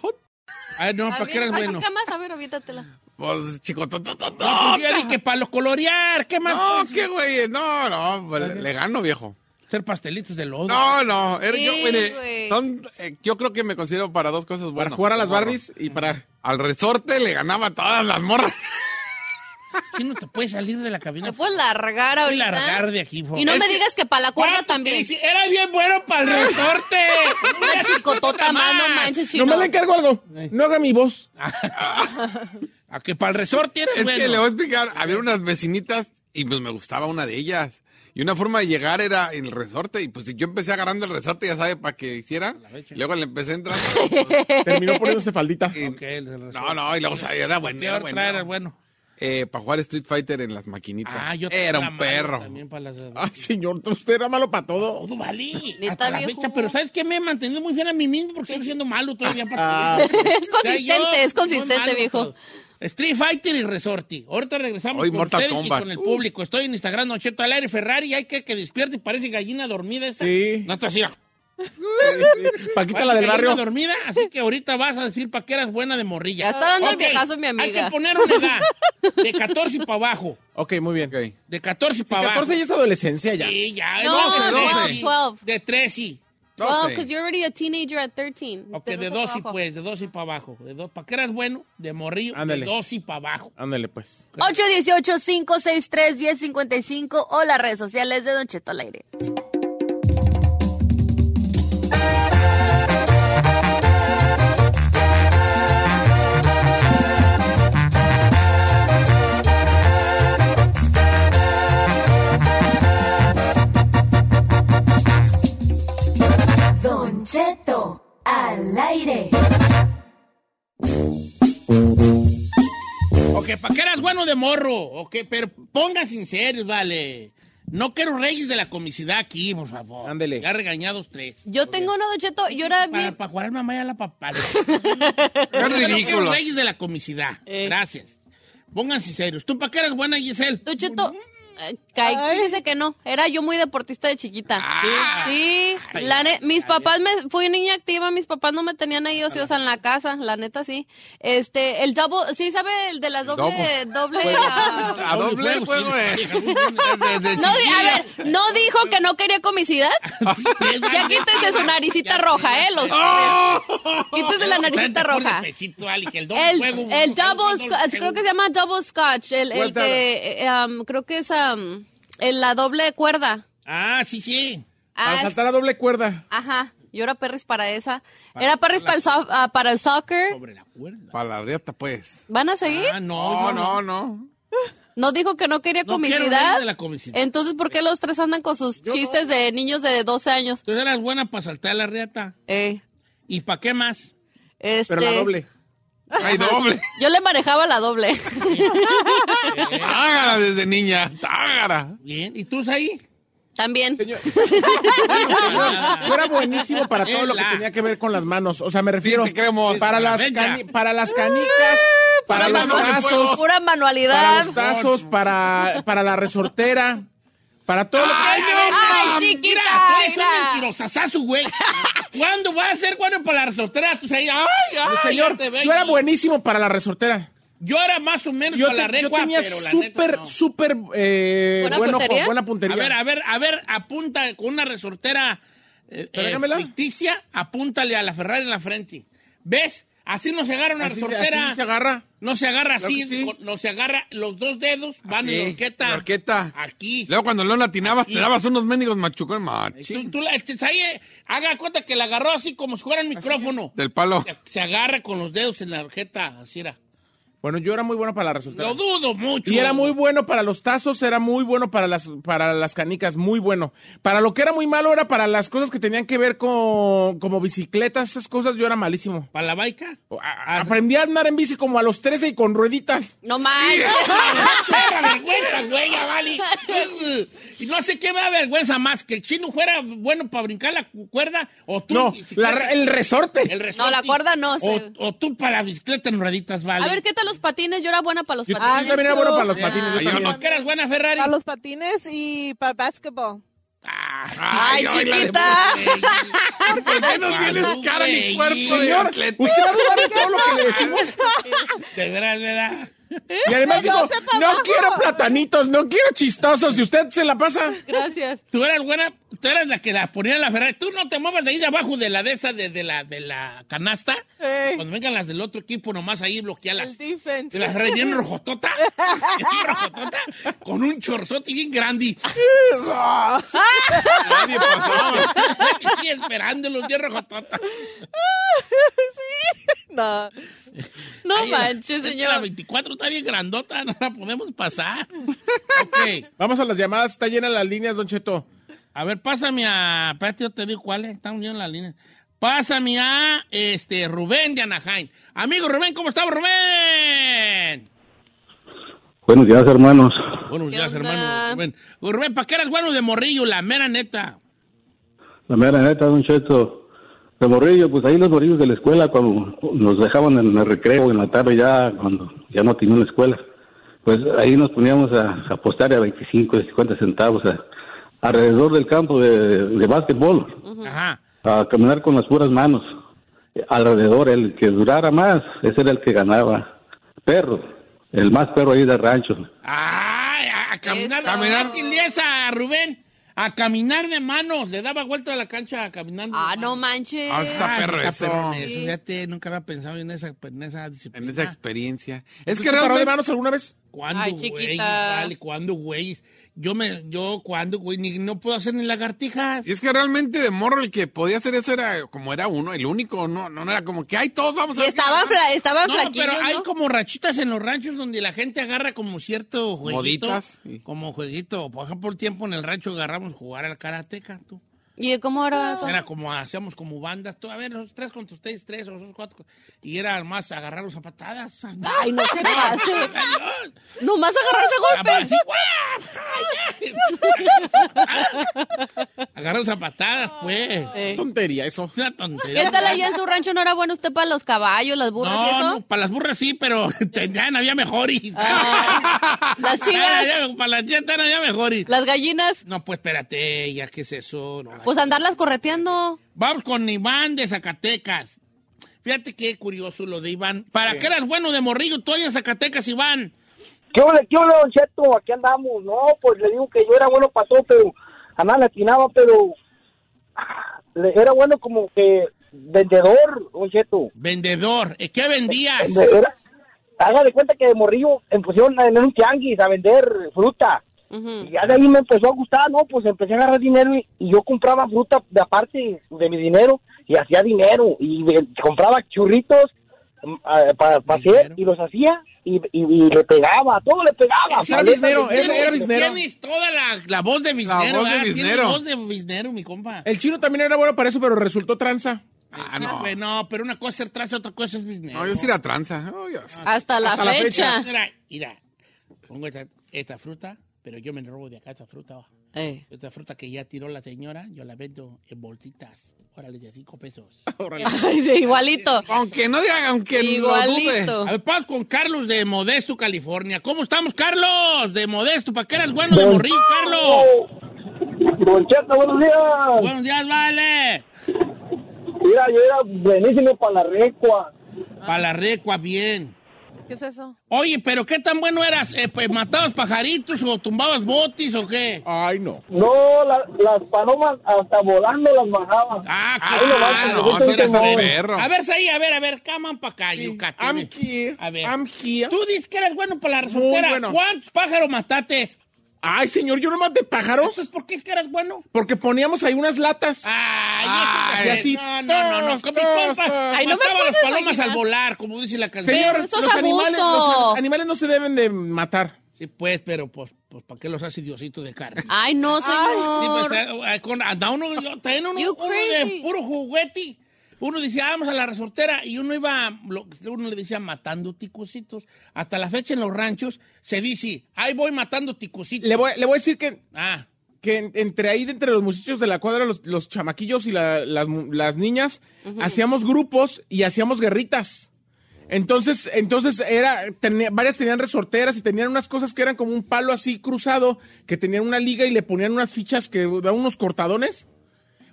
Speaker 6: Ah, no, ¿para qué eras bueno?
Speaker 2: ¿qué más? A ver, avítatela.
Speaker 4: pues chico, to, to, to, to.
Speaker 6: No, pues yo dije para los colorear, ¿qué más?
Speaker 4: No, qué güey, no, no, pues, le, le gano, viejo.
Speaker 6: Hacer pastelitos de lodo.
Speaker 4: No, no, era- yo,
Speaker 2: Sí,
Speaker 4: mire,
Speaker 2: güey.
Speaker 4: son, eh, yo creo que me considero para dos cosas
Speaker 3: Para
Speaker 4: buenas.
Speaker 3: jugar a las. Barbies y para...
Speaker 4: Al resorte le ganaba todas las morras.
Speaker 6: Si no te puedes salir de la cabina.
Speaker 2: Te puedes largar
Speaker 6: Puedes
Speaker 2: ahorita.
Speaker 6: largar de aquí, por
Speaker 2: Y no me
Speaker 6: que-
Speaker 2: digas que para la cuerda también.
Speaker 6: Era bien bueno para el resorte.
Speaker 2: Una chicotota más, no manches.
Speaker 3: No me le encargo algo. No haga mi voz.
Speaker 6: A que para el resorte eres
Speaker 4: Es
Speaker 6: bueno.
Speaker 4: que le voy a explicar, había unas vecinitas y pues me gustaba una de ellas. Y una forma de llegar era el resorte. Y pues si yo empecé agarrando el resorte, ya sabe, para que hiciera. Luego le empecé a entrar.
Speaker 3: Terminó poniéndose faldita.
Speaker 4: y-
Speaker 6: el
Speaker 4: no, no, y luego sabía, era bueno.
Speaker 6: ¿Qué
Speaker 4: Era bueno. Eh, para jugar Street Fighter en las maquinitas.
Speaker 6: Ah, yo
Speaker 4: era un perro.
Speaker 6: También para las...
Speaker 3: Ay, señor, usted era malo para todo.
Speaker 6: Todo vale. Hasta la. Pero ¿sabes qué? Me he mantenido muy fiel a mí mismo porque sigo siendo malo todavía para
Speaker 3: Ah.
Speaker 2: Es consistente, es consistente, viejo.
Speaker 6: Street Fighter y Resorti. Ahorita regresamos
Speaker 4: Hoy
Speaker 6: con
Speaker 4: Mortal
Speaker 6: ustedes y
Speaker 4: Kombat.
Speaker 6: con el público. Estoy en Instagram, Nocheto al aire, Ferrari. Hay que que despierte y parece gallina dormida esa.
Speaker 3: Sí.
Speaker 6: No te así.
Speaker 3: Paquita la del barrio.
Speaker 6: dormida, así que ahorita vas a decir para qué eras buena de morrilla.
Speaker 2: Ya está dando el
Speaker 6: Ok,
Speaker 2: viejazo mi amiga.
Speaker 6: Hay que poner una edad de 14 para abajo.
Speaker 3: Ok, muy bien.
Speaker 4: Ok.
Speaker 6: De 14
Speaker 3: Sí,
Speaker 6: para abajo.
Speaker 3: 14 ya es adolescencia ya.
Speaker 6: Sí, ya.
Speaker 2: No,
Speaker 6: 12,
Speaker 2: 12. 12.
Speaker 6: De 13.
Speaker 2: Well,
Speaker 4: 12.
Speaker 2: because you're already a teenager at 13.
Speaker 6: Ok, de
Speaker 2: vas
Speaker 6: 12
Speaker 2: abajo.
Speaker 6: pues, de 12 para abajo. De do- ¿Para qué eras bueno? De morrillo,
Speaker 3: Ándale.
Speaker 6: de 12 para abajo.
Speaker 3: Ándale, pues.
Speaker 2: 818-563-1055 o las redes sociales de Don Cheto al aire.
Speaker 6: Morro? Ok, pero ponga sinceros, vale. No quiero reyes de la comicidad aquí, por favor.
Speaker 3: Ándele.
Speaker 6: Ya regañados tres.
Speaker 2: Yo tengo una Don Cheto, yo era
Speaker 6: Para,
Speaker 2: bien...
Speaker 6: para jugar mamá y a la papá.
Speaker 4: Es
Speaker 6: No quiero
Speaker 4: ridículo.
Speaker 6: reyes de la comicidad.
Speaker 2: Eh.
Speaker 6: Gracias. Pongan sinceros. ¿Tú para qué eras buena, Giselle?
Speaker 2: Don Cheto, Fíjese que no, era yo muy deportista de chiquita.
Speaker 6: Ah.
Speaker 2: Sí, la ne- mis papás me, fui niña activa, mis papás no me tenían ahí ociosa en la casa, la neta sí. Este, el double, sí sabe el de las doble, doble,
Speaker 4: A doble juego
Speaker 6: sí,
Speaker 4: de,
Speaker 6: sí,
Speaker 4: de, de
Speaker 2: no, a ver, no dijo que no quería comicidad. Ya quítese su naricita roja, eh, los. Quítese la naricita roja.
Speaker 6: pechito, Ali, que el doble
Speaker 2: El,
Speaker 6: juego,
Speaker 2: el
Speaker 6: juego,
Speaker 2: double
Speaker 6: juego,
Speaker 2: creo que se llama double scotch, el, el
Speaker 3: ¿Cuál
Speaker 2: que, um, creo que es um, el- la doble cuerda.
Speaker 6: Ah, sí, sí.
Speaker 2: Ah,
Speaker 3: Para saltar a doble cuerda.
Speaker 2: Ajá, yo era perris para esa. Era perris para el, ah, para el soccer.
Speaker 6: Sobre la cuerda.
Speaker 4: Para la riata, pues.
Speaker 2: ¿Van a seguir?
Speaker 6: Ah, no,
Speaker 4: No, no, no.
Speaker 2: No dijo que no quería
Speaker 6: No
Speaker 2: comicidad.
Speaker 6: reír de la comicidad.
Speaker 2: Entonces, ¿por qué los tres andan con sus chistes de niños de 12 años?
Speaker 6: Tú eras buena para saltar la riata.
Speaker 2: Eh,
Speaker 6: ¿Y para qué más?
Speaker 2: este,
Speaker 3: Pero la doble.
Speaker 4: Hay doble.
Speaker 2: Yo le manejaba la doble.
Speaker 4: Tágara desde niña. Tágara.
Speaker 6: Bien. ¿Y tú, ahí?
Speaker 2: También.
Speaker 3: Señor, yo era buenísimo para todo lo que tenía que ver con las manos. O sea, me refiero
Speaker 4: te creemos.
Speaker 3: para las cani- para las canicas, para
Speaker 2: Pura,
Speaker 3: los tazos,
Speaker 2: pura
Speaker 3: para
Speaker 2: manualidad.
Speaker 3: los tazos, para para la resortera, para todo lo que
Speaker 6: ¡Ay,
Speaker 2: Ay,
Speaker 6: no!
Speaker 2: chiquita,
Speaker 6: Mira, tú eres un mentirosazazo, güey. ¿Cuándo va a ser bueno para la resortera? Tú ahí, ¡ay, ay!
Speaker 3: Señor,
Speaker 6: te
Speaker 3: yo era buenísimo para la resortera.
Speaker 6: Yo era más o menos
Speaker 3: Yo,
Speaker 6: para la
Speaker 3: te- yo
Speaker 6: recua,
Speaker 3: tenía
Speaker 6: pero la
Speaker 3: súper,
Speaker 6: no.
Speaker 3: súper eh,
Speaker 2: ¿Buena
Speaker 3: buen ojo,
Speaker 2: puntería?
Speaker 3: buena
Speaker 6: A
Speaker 3: puntería.
Speaker 6: ver, a ver, a ver, apunta con una resortera eh, eh, ficticia, apúntale a la Ferrari en la frente. ¿Ves? Así no se agarra una
Speaker 3: así, se-
Speaker 6: resortera.
Speaker 3: así se agarra.
Speaker 6: No se agarra así,
Speaker 3: sí.
Speaker 6: no se agarra, los dos dedos van en la horqueta.
Speaker 4: la horqueta.
Speaker 6: Aquí.
Speaker 4: Luego cuando lo latinabas,
Speaker 6: Aquí.
Speaker 4: te dabas unos mendigos machucones
Speaker 6: Tú,
Speaker 4: machín.
Speaker 6: tú la- este, ahí, eh, haga cuenta que la agarró así como si fuera el micrófono.
Speaker 4: Del palo.
Speaker 6: Se, se agarra con los dedos en la horqueta, así era.
Speaker 3: Bueno, yo era muy bueno para la resortera.
Speaker 6: Lo dudo mucho.
Speaker 3: Y era muy bueno para los tazos, era muy bueno para las, para las canicas, muy bueno. Para lo que era muy malo era para las cosas que tenían que ver con como bicicletas, esas cosas, yo era malísimo.
Speaker 6: ¿Para la baica?
Speaker 3: A- Aprendí a andar en bici como a los 13 y con rueditas.
Speaker 2: No manches.
Speaker 6: ¡Perra vergüenza, güey, vale! Y no sé qué me da vergüenza más, que el chino fuera bueno para brincar la cu- cuerda o tú.
Speaker 3: No, la el resorte.
Speaker 6: el resorte.
Speaker 2: No, la cuerda no,
Speaker 6: O, o tú para la bicicleta en rueditas, vale.
Speaker 2: A ver, ¿qué tal los patines? Yo era buena para los
Speaker 3: Yo, yo
Speaker 2: patines.
Speaker 3: también era bueno para los
Speaker 6: Ah,
Speaker 3: patines. yo
Speaker 4: yo
Speaker 3: también.
Speaker 6: ¿Por qué eras buena, Ferrari?
Speaker 7: Para los patines y para básquetbol.
Speaker 2: Ay,
Speaker 4: ay, de
Speaker 2: chiquita.
Speaker 4: ¿Por qué no tienes cara ni cuerpo de
Speaker 3: Señor,
Speaker 4: atleta?
Speaker 3: ¿usted va a dudar de todo lo que le decimos?
Speaker 6: De veras, de verdad.
Speaker 3: Y además
Speaker 7: No
Speaker 3: digo, no
Speaker 7: abajo.
Speaker 3: quiero platanitos, no quiero chistosos, y used se la pasa.
Speaker 2: Gracias.
Speaker 6: Tú eras buena, tú eras la que la ponía en la Ferrari. Tú no te muevas de ahí de abajo de la de esa, de, de la, de la canasta.
Speaker 7: Ey.
Speaker 6: Cuando vengan las del otro equipo, nomás ahí
Speaker 7: El
Speaker 6: bloquealas.
Speaker 7: defense.
Speaker 6: De la Ferrari bien rojotota. bien rojotota. Con un chorzote bien grande.
Speaker 4: Nadie pasaba.
Speaker 6: Sí, esperándolos bien rojotota.
Speaker 7: No.
Speaker 2: No manches,
Speaker 6: es que
Speaker 2: señor.
Speaker 6: La 24 está bien grandota, no la podemos pasar. Ok.
Speaker 3: Vamos a las llamadas, está llena las líneas, Don Cheto.
Speaker 6: A ver, pásame a. Espérate, yo te digo cuál es. Están bien las líneas. Pásame a este, Rubén de Anaheim. Amigo Rubén, ¿cómo estás, Rubén?
Speaker 8: Buenos días, hermanos.
Speaker 6: Buenos
Speaker 2: ¿Qué
Speaker 6: días, hermano. Rubén. Rubén, ¿para qué eras bueno de morrillo? La mera neta.
Speaker 8: La mera neta, don Cheto. De morrillo, pues ahí los morrillos de la escuela, cuando nos dejaban en el recreo, en la tarde ya, cuando ya no tenían la escuela, pues ahí nos poníamos a, a apostar a 25, 50 centavos a- alrededor del campo de, de básquetbol,
Speaker 6: Ajá.
Speaker 8: a caminar con las puras manos. Alrededor, el que durara más, ese era el que ganaba. Perro, el más perro ahí del rancho.
Speaker 6: Ay, a, caminar.
Speaker 2: Eso.
Speaker 6: Caminar sin Rubén. A caminar de manos. Le daba vuelta a la cancha caminando. de
Speaker 2: Ah, no manches.
Speaker 4: Ah, está
Speaker 6: Ay,
Speaker 4: perro
Speaker 6: está
Speaker 4: eso.
Speaker 6: perrón eso.
Speaker 2: Sí.
Speaker 6: Fíjate, nunca había pensado en esa, en esa disciplina.
Speaker 4: En esa experiencia. Es
Speaker 3: ¿Tú
Speaker 4: que
Speaker 3: te paró de
Speaker 4: realmente...
Speaker 3: manos alguna vez?
Speaker 6: ¿Cuándo,
Speaker 2: Ay,
Speaker 6: güey? Vale, ¿cuándo, güey? Yo me, yo, ¿cuándo, güey? Ni, no puedo hacer ni lagartijas.
Speaker 4: Y es que realmente de morro el que podía hacer eso era como era uno, el único, no, no, no era como que, ay, todos vamos a...
Speaker 2: estaban, fla- estaban
Speaker 6: No, pero hay como rachitas en los ranchos donde la gente agarra como cierto jueguito.
Speaker 4: Moditas, sí.
Speaker 6: Como jueguito. Por ejemplo, el tiempo en el rancho agarramos jugar al karateca, tú.
Speaker 2: ¿Y cómo era eso?
Speaker 6: Era como, hacíamos como bandas, tú, a ver, nosotros tres contra ustedes tres, o nosotros cuatro. Y era más agarrarlos a patadas.
Speaker 2: Ay, no se pase. Nomás agarrarse a
Speaker 6: golpes. Agarrarlos a patadas, pues.
Speaker 3: Tontería eso.
Speaker 6: Una tontería.
Speaker 2: ¿Qué tal allá en su rancho? ¿No era bueno usted para los caballos, las burras y eso?
Speaker 6: No, no, para las burras sí, pero ya no había mejores.
Speaker 2: las chivas.
Speaker 6: Para las chivas no había mejores.
Speaker 2: ¿Las gallinas?
Speaker 6: No, pues espérate, ya, ¿qué es eso? No,
Speaker 2: pues andarlas correteando.
Speaker 6: Vamos con Iván de Zacatecas. Fíjate qué curioso lo de Iván. ¿Para qué eras bueno de morrillo tú en Zacatecas, Iván?
Speaker 9: ¿Qué ole, qué ole, don Cheto? Aquí andamos. No, pues le digo que yo era bueno para todo, pero a nada latinaba, pero era bueno como que vendedor, don Cheto.
Speaker 6: Vendedor. ¿Qué vendías?
Speaker 9: Era, haga de cuenta que de morrillo me pusieron en un tianguis a vender fruta. Y ya de ahí me empezó a gustar, ¿no? Pues empecé a agarrar dinero y, yo compraba fruta de aparte de mi dinero y hacía dinero y compraba churritos para hacer y los hacía y, le pegaba, todo le pegaba.
Speaker 3: Era biznero, era biznero.
Speaker 6: Tienes toda la, la, voz de biznero, la voz de biznero. voz de biznero, mi compa.
Speaker 3: El chino también era bueno para eso, pero resultó tranza.
Speaker 6: Ah, no. Pues, no, pero una cosa es ser tranza, otra cosa es biznero.
Speaker 4: No, yo sí era tranza. Oh,
Speaker 2: Hasta, la, fecha.
Speaker 6: Mira, mira, pongo esta, esta fruta pero yo me robo de acá esta fruta.
Speaker 2: Eh.
Speaker 6: Esta fruta que ya tiró la señora, yo la vendo en bolsitas. Órale, de cinco pesos.
Speaker 2: Ay, sí, igualito.
Speaker 4: Aunque no digan, aunque
Speaker 2: igualito.
Speaker 6: A ver, paz con Carlos de Modesto, California. ¿Cómo estamos, Carlos? De Modesto, ¿para qué eras bueno de morir, Carlos?
Speaker 9: Don buenos días.
Speaker 6: Buenos días, vale.
Speaker 9: Mira, yo era buenísimo para la recua.
Speaker 6: Para la recua, bien.
Speaker 7: ¿Qué es eso?
Speaker 6: Oye, pero ¿qué tan bueno eras? Eh, pues, ¿Matabas pajaritos o tumbabas botis o qué?
Speaker 3: Ay, no.
Speaker 9: No, las palomas hasta volando las bajaban.
Speaker 6: Ah,
Speaker 4: qué no,
Speaker 6: A ver, ahí, a ver, a ver, caman para acá, sí.
Speaker 3: I'm here.
Speaker 6: A ver.
Speaker 3: I'm here.
Speaker 6: Tú dices que eres bueno para la resoltera. Bueno. ¿Cuántos pájaros matates?
Speaker 3: Ay, señor, yo no maté pájaros.
Speaker 6: Entonces, ¿por qué es que eras bueno?
Speaker 3: Porque poníamos ahí unas latas.
Speaker 6: Ay, Ay así. No, no, no, no. Con mi compa. Ay, no me las palomas al volar, como dice la canción.
Speaker 3: Señor, los animales, los animales no se deben de matar.
Speaker 6: Sí, pues, pero pues, pues ¿para qué los hace Diosito de carne?
Speaker 2: Ay, no, señor.
Speaker 6: Sí, pues, con, anda uno, yo, uno, uno de puro juguete uno decía, vamos a la resortera, y uno iba, uno le decía, matando ticucitos. Hasta la fecha en los ranchos se dice, ahí voy matando ticucitos.
Speaker 3: Le voy, le voy a decir que,
Speaker 6: ah.
Speaker 3: que entre ahí, entre los muchachos de la cuadra, los, chamaquillos y las, niñas, hacíamos grupos y hacíamos guerritas. Entonces, entonces era, varias tenían resorteras y tenían unas cosas que eran como un palo así cruzado, que tenían una liga y le ponían unas fichas que daban unos cortadones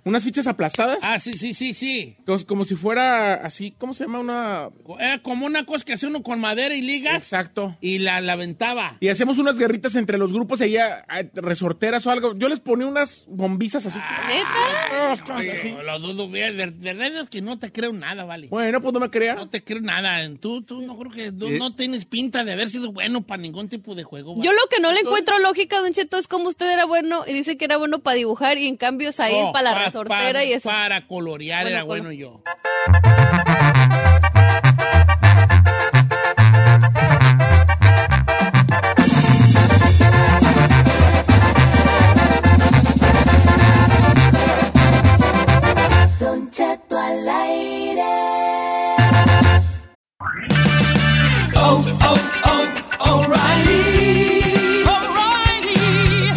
Speaker 3: unas fichas aplastadas.
Speaker 6: Ah, sí, sí, sí, sí.
Speaker 3: Como, si fuera así, ¿cómo se llama? Una...
Speaker 6: Era como una cosa que hacía uno con madera y ligas.
Speaker 3: Exacto.
Speaker 6: Y la, la aventaba.
Speaker 3: Y hacíamos unas guerritas entre los grupos, allá resorteras o algo. Yo les ponía unas bombizas así.
Speaker 2: Ah,
Speaker 6: ¿Neta? lo dudo bien. De verdad es que no te creo nada, vale.
Speaker 3: Bueno, pues no me crea.
Speaker 6: No te creo nada. Tú, tú no creo que no tienes pinta de haber sido bueno para ningún tipo de juego.
Speaker 2: Yo lo que no le encuentro lógica, Don Cheto, es como usted era bueno y dice que era bueno para dibujar y en cambio ahí para la para, y eso.
Speaker 6: Para colorear era bueno yo.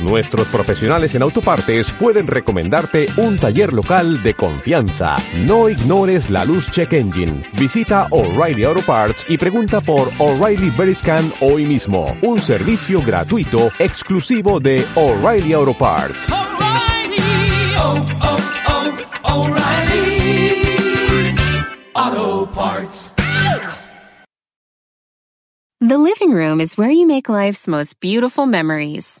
Speaker 10: nuestros profesionales en autopartes pueden recomendarte un taller local de confianza. No ignores la luz check engine. Visita O'Reilly Auto Parts y pregunta por O'Reilly Veriscan hoy mismo. Un servicio gratuito exclusivo de O'Reilly Auto Parts.
Speaker 11: Oh, oh, oh, O'Reilly Auto Parts.
Speaker 12: The living room is where you make life's most beautiful memories.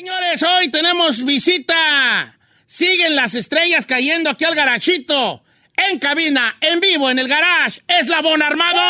Speaker 6: Señores, hoy tenemos visita. Siguen las estrellas cayendo aquí al garachito. En cabina, en vivo, en el garage, Eslabón Armado.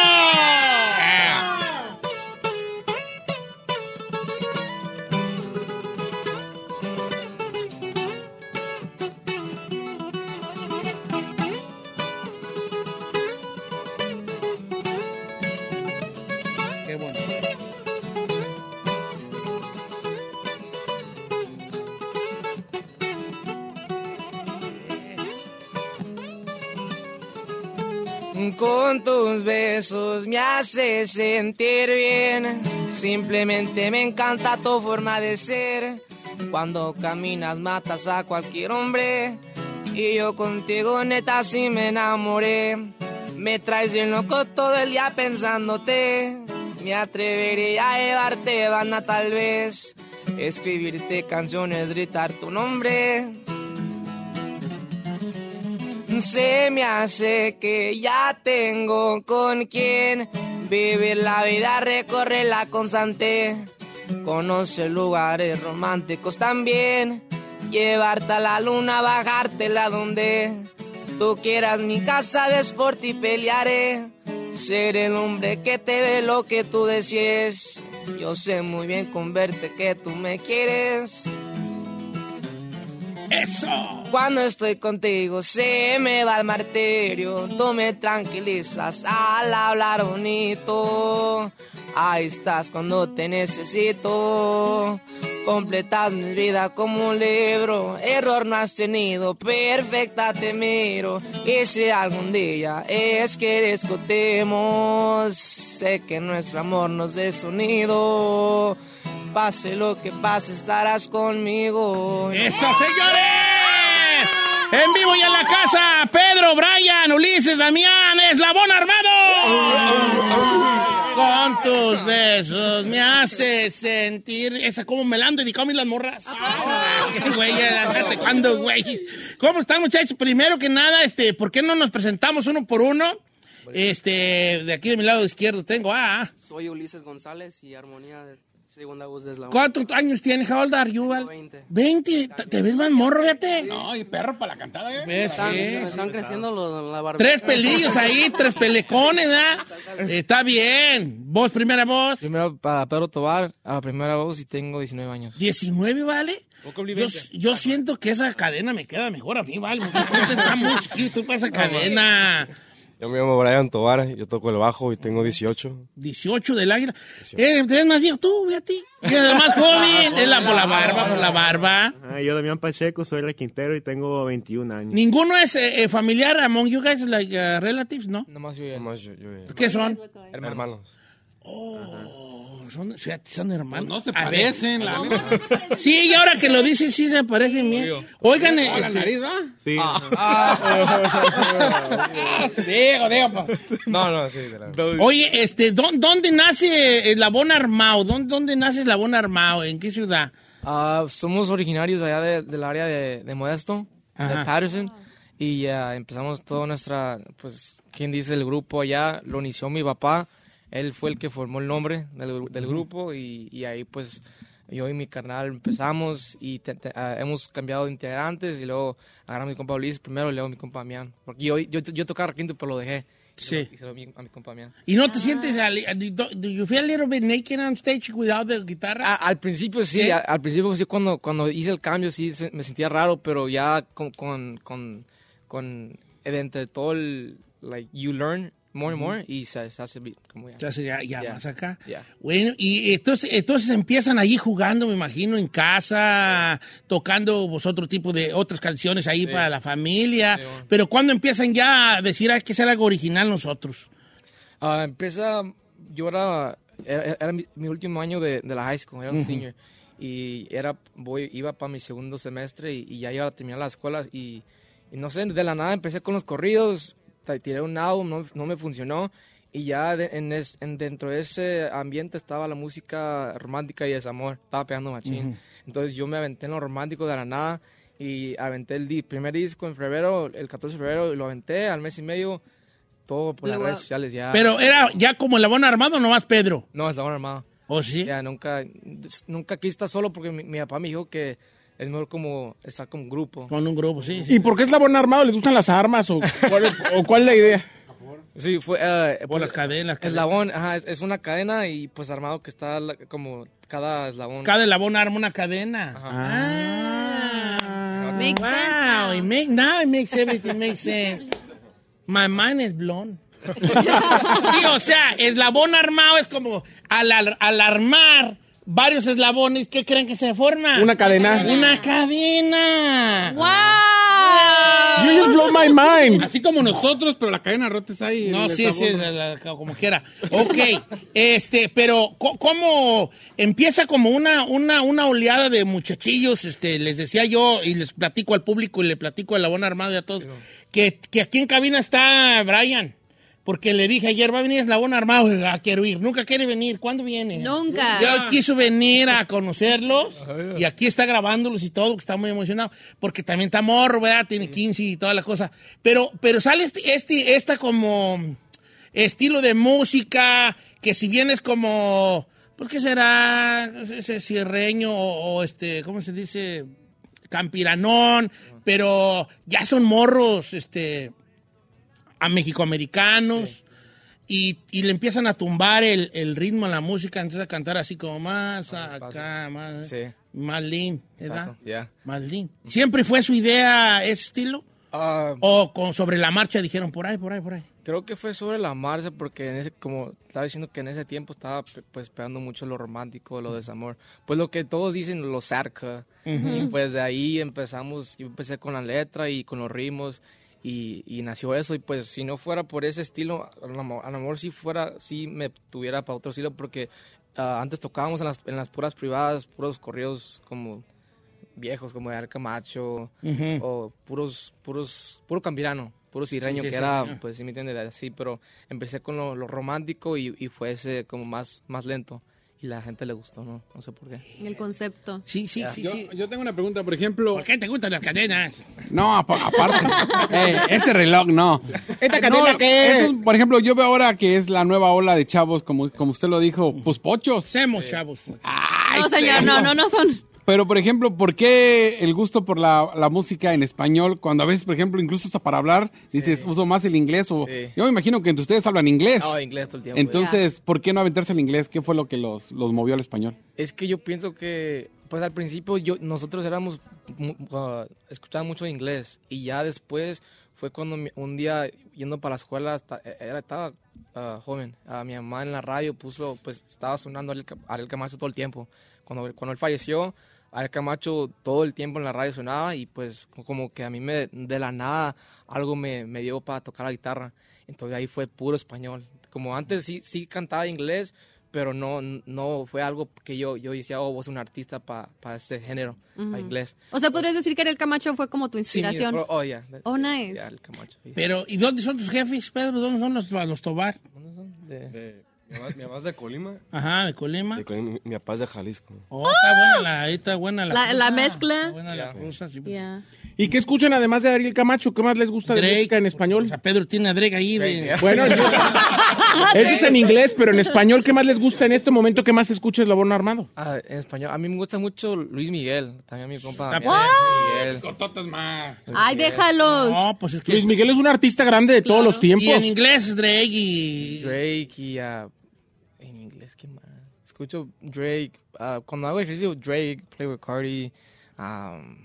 Speaker 13: Con tus besos me haces sentir bien. Simplemente me encanta tu forma de ser. Cuando caminas matas a cualquier hombre. Y yo contigo neta sí me enamoré. Me traes bien loco todo el día pensándote. Me atrevería a llevarte banda tal vez. Escribirte canciones, gritar tu nombre. Se me hace que ya tengo con quien vivir la vida, recorrerla constante. Conocer lugares románticos también. Llevarte a la luna, bajártela donde tú quieras. Mi casa de sport y pelearé. Ser el hombre que te dé lo que tú desees. Yo sé muy bien con verte que tú me quieres.
Speaker 6: ¡Eso!
Speaker 13: Cuando estoy contigo se me va el martirio. Tú me tranquilizas al hablar bonito. Ahí estás cuando te necesito. Completas mi vida como un libro. Error no has tenido, perfecta te miro. Y si algún día es que discutimos, sé que nuestro amor nos dé sonido. Pase lo que pase, estarás conmigo.
Speaker 6: ¡Eso, señores! En vivo y en la casa, Pedro, Brian, Ulises, Damián, Eslabón Armado. Con tus besos me haces sentir. Esa, como me la han dedicado a mí las morras. Qué güey, cuándo, güey. ¿Cómo están, muchachos? Primero que nada, este, ¿por qué no nos presentamos uno por uno? Este, de aquí de mi lado izquierdo tengo a.
Speaker 14: Soy Ulises González y Armonía de segunda voz de Eslabón.
Speaker 6: ¿Cuántos años tienes? How old are you, Val?
Speaker 14: 20.
Speaker 6: 20. ¿Te- ¿Te ves más morro, fíjate?
Speaker 15: No, y perro para la cantada, ¿eh?
Speaker 6: ¿Ves?
Speaker 14: Están,
Speaker 6: Sí.
Speaker 14: se me están creciendo los, la barbilla.
Speaker 6: Tres pelillos ahí, tres pelecones, ¿verdad? Está bien. Vos, primera voz.
Speaker 14: Primero para Pedro Tobar, a primera voz y tengo 19 años.
Speaker 6: 19, ¿vale? Yo, yo siento que esa cadena me queda mejor a mí, ¿vale? Porque está muy chiquito para esa cadena.
Speaker 16: Yo me llamo Brian Tobar, yo toco el bajo y tengo 18.
Speaker 6: 18 del águila. Eh, ¿Te ves más viejo tú, fíjate? El más joven. Es la, por la barba, por la barba.
Speaker 17: Ah, yo, Damián Pacheco, soy el Quintero y tengo 21 años.
Speaker 6: Ninguno es eh, eh, familiar among you guys, like uh, relatives, ¿no?
Speaker 14: Nomás yo y él.
Speaker 16: Nomás yo- yo y él.
Speaker 6: ¿Qué son?
Speaker 16: Hermanos.
Speaker 6: Oh, son, fíjate, son hermanos.
Speaker 15: No se parecen, la.
Speaker 6: Sí, y ahora que lo dices, sí se parecen bien. Oigan,
Speaker 15: Oh, la
Speaker 6: este,
Speaker 15: nariz, ¿va?
Speaker 17: Sí.
Speaker 6: digo, digo, pa.
Speaker 16: No, no, sí. de la-
Speaker 6: Oye, este, ¿dó- ¿dónde nace Eslabón Armado? ¿Dónde, ¿Dónde nace Eslabón Armado? ¿En qué ciudad?
Speaker 14: Ah, somos originarios allá de- del área de, de Modesto,
Speaker 6: Ajá.
Speaker 14: de Patterson. Y ya empezamos toda nuestra, pues, ¿quién dice el grupo allá? Lo inició mi papá. Él fue el que formó el nombre del, gru- del grupo y, y ahí pues yo y mi carnal empezamos y te- te- ah, hemos cambiado de integrantes y luego agarramos a mi compa Luis primero y luego mi compa Damián. Porque yo, yo, yo tocaba quinto pero lo dejé.
Speaker 6: Sí.
Speaker 14: y se lo di a mi compa Damián.
Speaker 6: ¿Y no te sientes, ali- do, do you feel a little bit naked on stage without the guitarra?
Speaker 14: A- al principio sí,
Speaker 6: ¿Sí?
Speaker 14: a- al principio sí, cuando, cuando hice el cambio sí se- me sentía raro, pero ya con, con, con, con entre todo el, like, you learn more and more y se, se hace como ya.
Speaker 6: Entonces ya, ya más acá. Bueno, y entonces, entonces empiezan allí jugando, me imagino, en casa, tocando vosotros tipo de otras canciones ahí para la familia.
Speaker 14: Sí, bueno.
Speaker 6: Pero ¿cuándo empiezan ya a decir hay que hacer algo original nosotros?
Speaker 14: Ah, empieza, yo era, era, era mi, mi último año de, de la high school, era un senior. y era, voy, iba para mi segundo semestre y, y ya iba a terminar la escuela y, y no sé, de la nada empecé con los corridos, tiré un álbum, no, no me funcionó y ya de- en, es- en- dentro de ese ambiente estaba la música romántica y desamor, estaba pegando machín.
Speaker 18: Ujú.
Speaker 14: Entonces yo me aventé en lo romántico de la nada y aventé el di- primer disco en febrero, el 14 de febrero, y lo aventé al mes y medio, todo por las
Speaker 6: Luego-
Speaker 14: redes sociales ya.
Speaker 6: Pero era ya como el Labón Armado o nomás Pedro.
Speaker 14: No, Eslabón Armado.
Speaker 6: ¿Oh, sí?
Speaker 14: Ya, nunca, nunca quise estar solo porque mi, mi papá me dijo que es mejor como estar con un grupo.
Speaker 6: Con un grupo, sí.
Speaker 3: ¿Y por qué es labón armado? ¿Les gustan las armas o cuál es, o cuál es la idea?
Speaker 14: Sí, fue... eh,
Speaker 6: Por
Speaker 14: pues,
Speaker 6: las cadenas.
Speaker 14: Eslabón, ajá, es, es una cadena y pues armado que está la- como cada eslabón.
Speaker 6: Cada eslabón arma una cadena. Ah.
Speaker 2: Makes
Speaker 6: wow, it make, now it makes everything make sense. My mind is blown. sí, o sea, eslabón armado es como al, al- al armar varios eslabones, ¿qué creen que se forma?
Speaker 3: Una cadena.
Speaker 6: Una cadena.
Speaker 2: ¡Wow!
Speaker 3: You just blow my mind.
Speaker 4: Así como nosotros, pero la cadena rota está ahí.
Speaker 6: No, sí, sí, la- la- como quiera. Ok, este, pero ¿cómo empieza como una, una, una oleada de muchachillos? Este, les decía yo, y les platico al público y le platico al Labón Armado y a todos, que, que aquí en cabina está Brian. Porque le dije ayer, va a venir Eslabón Armado, ah, quiero ir. Nunca quiere venir. ¿Cuándo viene?
Speaker 2: Nunca.
Speaker 6: Ya quiso venir a conocerlos y aquí está grabándolos y todo, que está muy emocionado. Porque también está morro, ¿verdad? Tiene 15 y toda la cosa. Pero, pero sale este, este, esta como estilo de música que si bien es como, pues qué será, ese cierreño o, o este, ¿cómo se dice? Campiranón, pero ya son morros, este, a mexicoamericanos. Y, y le empiezan a tumbar el, el ritmo a la música, empieza a cantar así como más acá, más, más lean, ¿verdad?
Speaker 14: Ya.
Speaker 6: Más lean. ¿Siempre fue su idea ese estilo? ¿O con, sobre la marcha dijeron por ahí, por ahí, por ahí?
Speaker 14: Creo que fue sobre la marcha porque en ese, como estaba diciendo que en ese tiempo estaba pues pegando mucho lo romántico, lo desamor. Pues lo que todos dicen, lo cerca. Y pues de ahí empezamos, yo empecé con la letra y con los ritmos y, y nació eso. Y pues si no fuera por ese estilo, a lo mejor si fuera, si me tuviera para otro estilo porque ah, antes tocábamos en las, en las puras privadas, puros corridos como viejos como de Arcamacho o puros, puros, puro campirano, puro sirreño
Speaker 6: Sí, sí,
Speaker 14: que
Speaker 6: sí,
Speaker 14: era,
Speaker 6: ya.
Speaker 14: pues sí me entiendes, así, pero empecé con lo, lo romántico y, y fue ese como más, más lento y la gente le gustó, ¿no? No sé por qué.
Speaker 2: El concepto.
Speaker 6: Sí, sí, sí,
Speaker 4: yo,
Speaker 6: sí.
Speaker 4: yo tengo una pregunta, por ejemplo.
Speaker 6: ¿Por qué te gustan las cadenas?
Speaker 4: No, apa- aparte. Eh, ese reloj, no.
Speaker 3: ¿Esta cadena
Speaker 4: No,
Speaker 3: qué?
Speaker 4: eso, por ejemplo, yo veo ahora que es la nueva ola de chavos, como, como usted lo dijo, pues pochos.
Speaker 6: Hacemos, chavos.
Speaker 2: No, señor, no, no, no son.
Speaker 4: Pero, por ejemplo, ¿por qué el gusto por la, la música en español? Cuando a veces, por ejemplo, incluso hasta para hablar, dices, uso más el inglés o...
Speaker 14: Sí.
Speaker 4: Yo me imagino que entre ustedes hablan inglés.
Speaker 14: No, inglés todo el tiempo.
Speaker 4: Entonces, ¿por qué no aventarse el inglés? ¿Qué fue lo que los, los movió al español?
Speaker 14: Es que yo pienso que, pues al principio yo, nosotros éramos, uh, escuchaba mucho inglés y ya después fue cuando un día yendo para la escuela, esta- era, estaba uh, joven, a mi mamá en la radio puso, pues estaba sonando Ca- Ariel Camacho todo el tiempo. Cuando, cuando él falleció, Ariel Camacho todo el tiempo en la radio sonaba y pues como que a mí me, de la nada algo me, me dio para tocar la guitarra. Entonces ahí fue puro español. Como antes sí, sí cantaba inglés, pero no, no fue algo que yo, yo decía, oh, vos un artista para ese género,
Speaker 2: Ujú.
Speaker 14: para inglés.
Speaker 2: O sea, podrías decir que el Camacho fue como tu
Speaker 14: Sí, mira,
Speaker 2: inspiración.
Speaker 14: pero- oh, yeah,
Speaker 2: Oh, nice.
Speaker 14: Yeah, el Camacho. sí.
Speaker 6: Pero, ¿y dónde son tus jefes, Pedro? ¿Dónde son los, los Tobar?
Speaker 14: De-
Speaker 16: mi, mamá, mi es de Colima.
Speaker 6: Ajá, de Colima.
Speaker 16: De Colima, mi, mi papá es de Jalisco.
Speaker 6: Oh, está buena la, está buena la,
Speaker 2: La, mezcla.
Speaker 6: Está buena la sí, pues.
Speaker 2: Yeah.
Speaker 3: ¿Y qué escuchan además de Ariel Camacho? ¿Qué más les gusta de
Speaker 6: Drake.
Speaker 3: música en español?
Speaker 6: O sea, Pedro tiene a Drake ahí. de-
Speaker 3: Bueno, yo- eso es en inglés, pero en español, ¿qué más les gusta en este momento? ¿Qué más escuchas Labón Armado?
Speaker 14: Ah, en español, a mí me gusta mucho Luis Miguel, también mi compa. Miguel.
Speaker 6: Cortotas más.
Speaker 2: Ay, déjalos.
Speaker 6: No, pues es que...
Speaker 3: Luis Miguel es un artista grande de todos los tiempos.
Speaker 6: Y en inglés Drake y...
Speaker 14: Drake y ah, en inglés qué más escucho Drake ah, cuando hago ejercicio Drake Playboy Cardi um,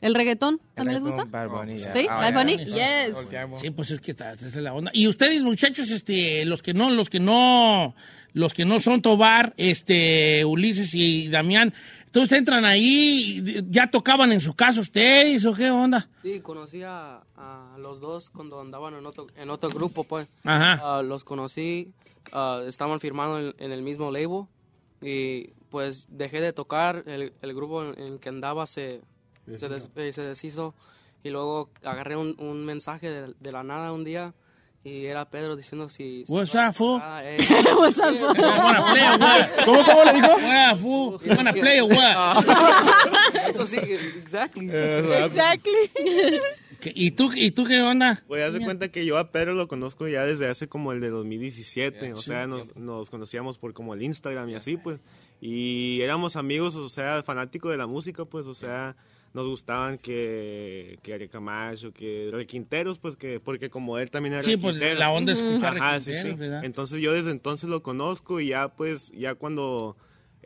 Speaker 2: ¿El reggaetón
Speaker 14: el
Speaker 2: también les gusta?
Speaker 14: Bad Bunny ya.
Speaker 2: Sí,
Speaker 14: Ah,
Speaker 2: Bad Bunny, yes.
Speaker 6: Sí, pues es que esta, esta es la onda. Y ustedes, muchachos, este, los que no, los que no, los que no son Tobar, este, Ulises y Damián, entonces entran ahí, y ya tocaban en su casa ustedes, ¿o qué onda?
Speaker 13: Sí, conocí a, a los dos cuando andaban en otro, en otro grupo, pues.
Speaker 6: Ajá.
Speaker 13: Ah, los conocí, ah, estaban firmando en, en el mismo label
Speaker 18: y pues dejé de tocar, el, el grupo en el que andaba se, se, des- eh, se deshizo y luego agarré un, un mensaje de, de la nada un día y era Pedro diciendo si... si
Speaker 6: What's up, fool?
Speaker 18: eh.
Speaker 2: What's up, fool?
Speaker 6: You wanna play or what?
Speaker 3: ¿Cómo, cómo le dijo?
Speaker 6: What, fool? You wanna play or what?
Speaker 18: Eso sí, exactly.
Speaker 7: Exactly.
Speaker 6: ¿Qué- ¿Y tú, ¿Y tú qué onda?
Speaker 17: Pues haz de cuenta que yo a Pedro lo conozco ya desde hace como el de 2017, o
Speaker 6: Sí.
Speaker 17: sea, nos, nos conocíamos por como el Instagram y así, pues, y éramos amigos, o sea, fanáticos de la música, pues, o sea, nos gustaban que, que Ari Camacho, que Requinteros, pues, que, porque como él también era
Speaker 6: Sí, pues,
Speaker 17: requintero.
Speaker 6: la onda escuchar
Speaker 17: Ajá, sí, sí.
Speaker 6: ¿verdad?
Speaker 17: Entonces yo desde entonces lo conozco y ya, pues, ya cuando...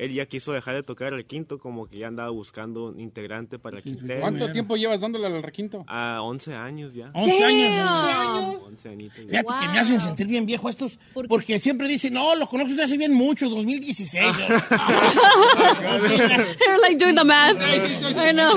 Speaker 17: Él ya quiso dejar de tocar el quinto, como que ya andaba buscando un integrante para el quintero.
Speaker 19: ¿Cuánto tiempo llevas dándole al requinto?
Speaker 17: A 11 años ya.
Speaker 6: 11 años.
Speaker 2: Damn.
Speaker 17: 11 añitos ya.
Speaker 6: Fíjate que me hacen sentir bien viejo estos, porque siempre dicen, no, los conozco desde hace bien mucho, 2016.
Speaker 2: They're like doing the math. I know.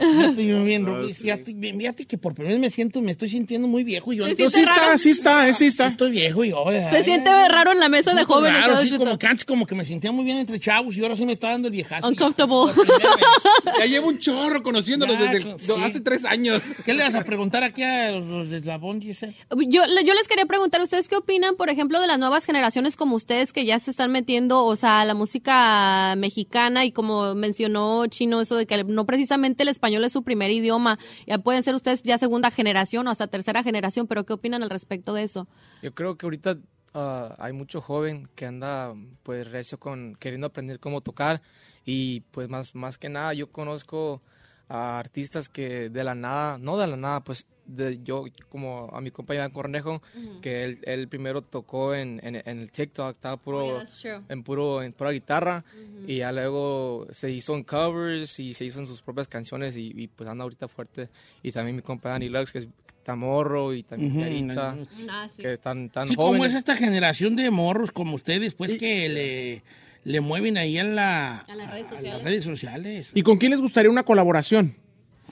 Speaker 6: Ya estoy bien, Rubí. Fíjate, fíjate que por primera vez me siento, me estoy sintiendo muy viejo. y Yo
Speaker 2: siente Sí está,
Speaker 3: sí está, sí está.
Speaker 6: Estoy viejo y yo.
Speaker 2: Se siente raro en la mesa de jóvenes.
Speaker 6: Claro,
Speaker 2: ¿sabes,
Speaker 6: sí, como que antes como que me sentía muy bien entre chavos y ahora sí me está dando el viejazo.
Speaker 2: Uncomfortable.
Speaker 19: Ya llevo un chorro conociéndolos
Speaker 6: Ya,
Speaker 19: desde el-
Speaker 6: sí.
Speaker 19: hace tres años.
Speaker 6: ¿Qué le vas a preguntar aquí a los, los de Eslabón, Giselle?
Speaker 2: Yo, yo les quería preguntar, ¿ustedes qué opinan, por ejemplo, de las nuevas generaciones como ustedes que ya se están metiendo, o sea, a la música mexicana y como mencionó Chino, eso de que no precisamente el español es su primer idioma, ya pueden ser ustedes ya segunda generación o hasta tercera generación, pero ¿qué opinan al respecto de eso?
Speaker 14: Yo creo que ahorita ah, hay mucho joven que anda pues recio con queriendo aprender cómo tocar y pues más, más que nada yo conozco a artistas que de la nada, no de la nada, pues de, yo como a mi compañero Cornejo, que él, él primero tocó en, en, en el TikTok, estaba puro,
Speaker 2: Oh, yeah,
Speaker 14: en puro en pura guitarra y ya luego se hizo en covers y se hizo en sus propias canciones y, y, pues anda ahorita fuerte. Y también mi compa Dani Lux que es Tamorro y también
Speaker 6: Ujú,
Speaker 14: Yaritza
Speaker 6: Dani Lux.
Speaker 2: Ah,
Speaker 14: que están tan
Speaker 6: Sí, como
Speaker 14: jóvenes.
Speaker 6: es esta generación de morros como ustedes, pues que le, le mueven ahí en la,
Speaker 2: A las redes
Speaker 6: a las
Speaker 2: sociales.
Speaker 6: redes sociales.
Speaker 3: ¿Y con quién les gustaría una colaboración?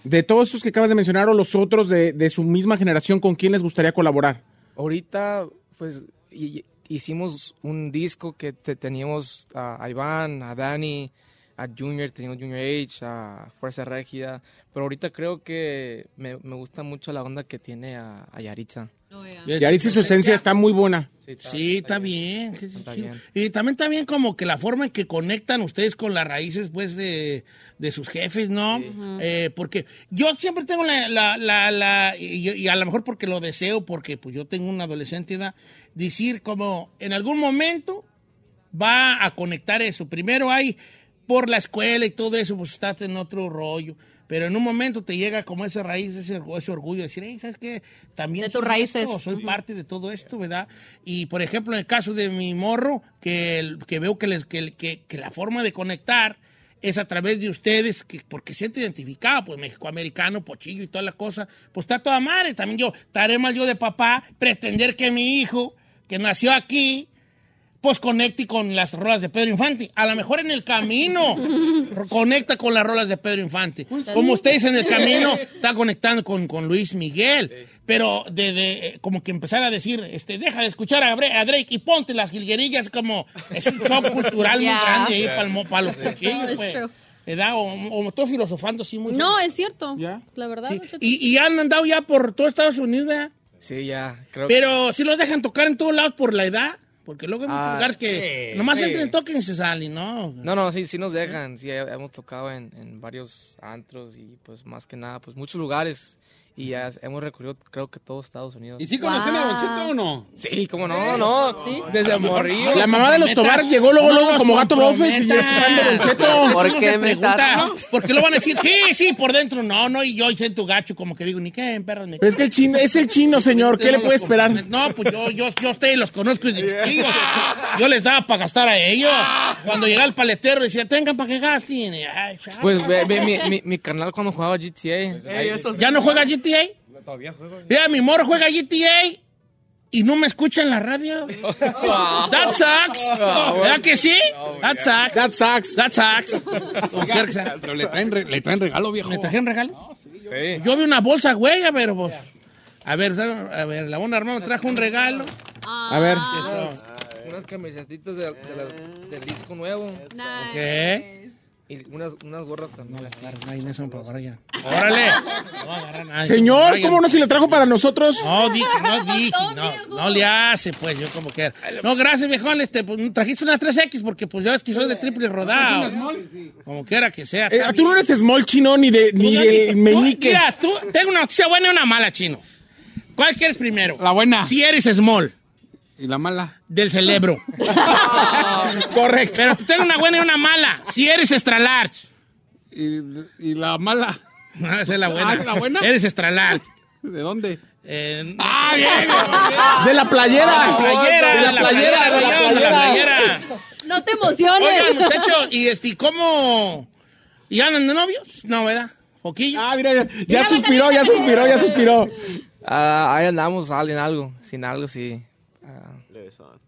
Speaker 3: De todos estos que acabas de mencionar o los otros de, de su misma generación, ¿con quién les gustaría colaborar?
Speaker 14: Ahorita, pues, hi- hicimos un disco que te- teníamos a, a Iván, a Dani, a Junior, teníamos Junior H, a Fuerza Régida, pero ahorita creo que me, me gusta mucho la onda que tiene a, a Yaritza.
Speaker 3: Yaritza y su esencia está muy buena.
Speaker 6: Sí, está bien. sí, sí,
Speaker 14: Está
Speaker 6: sí.
Speaker 14: bien.
Speaker 6: Y también está bien como que la forma en que conectan ustedes con las raíces, pues, de, de sus jefes, ¿no? Eh, porque yo siempre tengo la, la, la, la- y, y a lo mejor porque lo deseo, porque pues yo tengo una adolescente edad, decir como en algún momento va a conectar eso. Primero hay por la escuela y todo eso, pues estás en otro rollo. Pero en un momento te llega como esa raíz, ese, ese orgullo de decir, hey, ¿sabes qué? También
Speaker 2: De tus
Speaker 6: soy
Speaker 2: raíces.
Speaker 6: esto, soy parte de todo esto, ¿verdad? Y por ejemplo, en el caso de mi morro, que, el- que veo que, les, que, que- que la forma de conectar es a través de ustedes, que, porque siento identificado, pues México-americano, pochillo y toda la cosa, pues está toda madre. También yo, estaré mal yo de papá, pretender que mi hijo, que nació aquí, pues conecte con las rolas de Pedro Infante. A lo mejor en el camino conecta con las rolas de Pedro Infante. Como ustedes en el camino están conectando con, con Luis Miguel. Pero de, de, como que empezar a decir, este, deja de escuchar a, Bre- a Drake y ponte las jilguerillas como es un shock cultural muy grande ahí para, los cuchillos, pues. ¿Verdad? O, o estoy filosofando así muy
Speaker 2: No, es cierto. La verdad.
Speaker 6: Sí. Y, y han andado ya por todo Estados Unidos, ¿verdad?
Speaker 14: Sí, ya, creo
Speaker 6: Pero si los dejan tocar en todos lados por la edad. Porque luego hay muchos
Speaker 14: Ah,
Speaker 6: lugares que
Speaker 14: sí.
Speaker 6: nomás
Speaker 14: Sí.
Speaker 6: entran, toquen y se salen, ¿no?
Speaker 14: No, no, sí, sí nos dejan, sí, he- hemos tocado en, en varios antros y pues más que nada, pues muchos lugares y ya hemos recorrido creo que todo Estados Unidos.
Speaker 19: ¿Y sí conocen a Don Cheto o no?
Speaker 14: Sí, cómo no, no, desde morrillo.
Speaker 3: La mamá de los Tobar llegó luego, luego como gato bofes y ya Don Cheto.
Speaker 14: ¿Por qué me
Speaker 6: pregunta,
Speaker 14: tardo?
Speaker 6: Porque lo van a decir, sí, sí, por dentro, no, no, y yo hice tu gacho, como que digo, ni qué, perros, me
Speaker 3: Pero es que el chino, es el chino, señor. ¿Qué le puede esperar?
Speaker 6: No, pues yo, yo, yo a ustedes los conozco desde chiquillos. Yo les daba para gastar a ellos. Cuando llegaba el paletero decía, tengan para que gasten. Ay.
Speaker 14: Pues ve, ve, mi, mi, mi carnal cuando jugaba GTA. ahí-
Speaker 6: ¿Ya no juega GTA?
Speaker 14: Todavía juego.
Speaker 6: Mira, mi morro juega GTA y no me escucha en la radio. That sucks. ¿Verdad que sí? That sucks.
Speaker 3: That sucks.
Speaker 6: That sucks.
Speaker 19: Pero le traen, re- le traen regalo, viejo.
Speaker 6: ¿Me trajeron regalo?
Speaker 14: Sí.
Speaker 6: Yo vi una bolsa huella, pero pues... A ver, a ver, la buena hermana me trajo un regalo.
Speaker 3: A ver.
Speaker 6: Eso.
Speaker 14: unas camisetitas de- de la- del disco nuevo.
Speaker 6: ¿Qué?
Speaker 14: Y unas, unas gorras también.
Speaker 6: Ay, no son para agarrar ya. ¡Órale! No va a agarrar nadie.
Speaker 3: Señor. ¿cómo no si le trajo para nosotros?
Speaker 6: No, dije, no dije, no, no le hace, pues, yo como quiera. No, gracias, viejón, este, pues, trajiste una 3X porque, pues, ya ves que soy de triple rodado. Como quiera que sea.
Speaker 3: Eh, tú no eres small chino ni de ni del meñique.
Speaker 6: Mira, tú, tengo una noticia buena y una mala, chino. ¿Cuál quieres primero? La buena. Si eres small.
Speaker 4: ¿Y la mala?
Speaker 6: Del cerebro. Correcto. Pero te tengo una buena y una mala. Si eres extra large.
Speaker 4: ¿Y, y la mala?
Speaker 6: Ah, esa es la buena.
Speaker 4: Ah, ¿la buena?
Speaker 6: Eres extra large.
Speaker 4: ¿De dónde?
Speaker 6: ah, bien,
Speaker 3: De la playera.
Speaker 6: De la playera.
Speaker 3: De la playera, de la
Speaker 6: rayón, de la
Speaker 3: playera.
Speaker 6: playera.
Speaker 2: No te emociones.
Speaker 6: Oigan, muchachos, ¿y este, cómo? ¿Y andan de novios? No, ¿verdad? ¿Poquillo?
Speaker 3: Ah, mira, ya, ya suspiró, ya suspiró, ya suspiró.
Speaker 14: Ah, ahí andamos, alguien algo. Sin algo, sí.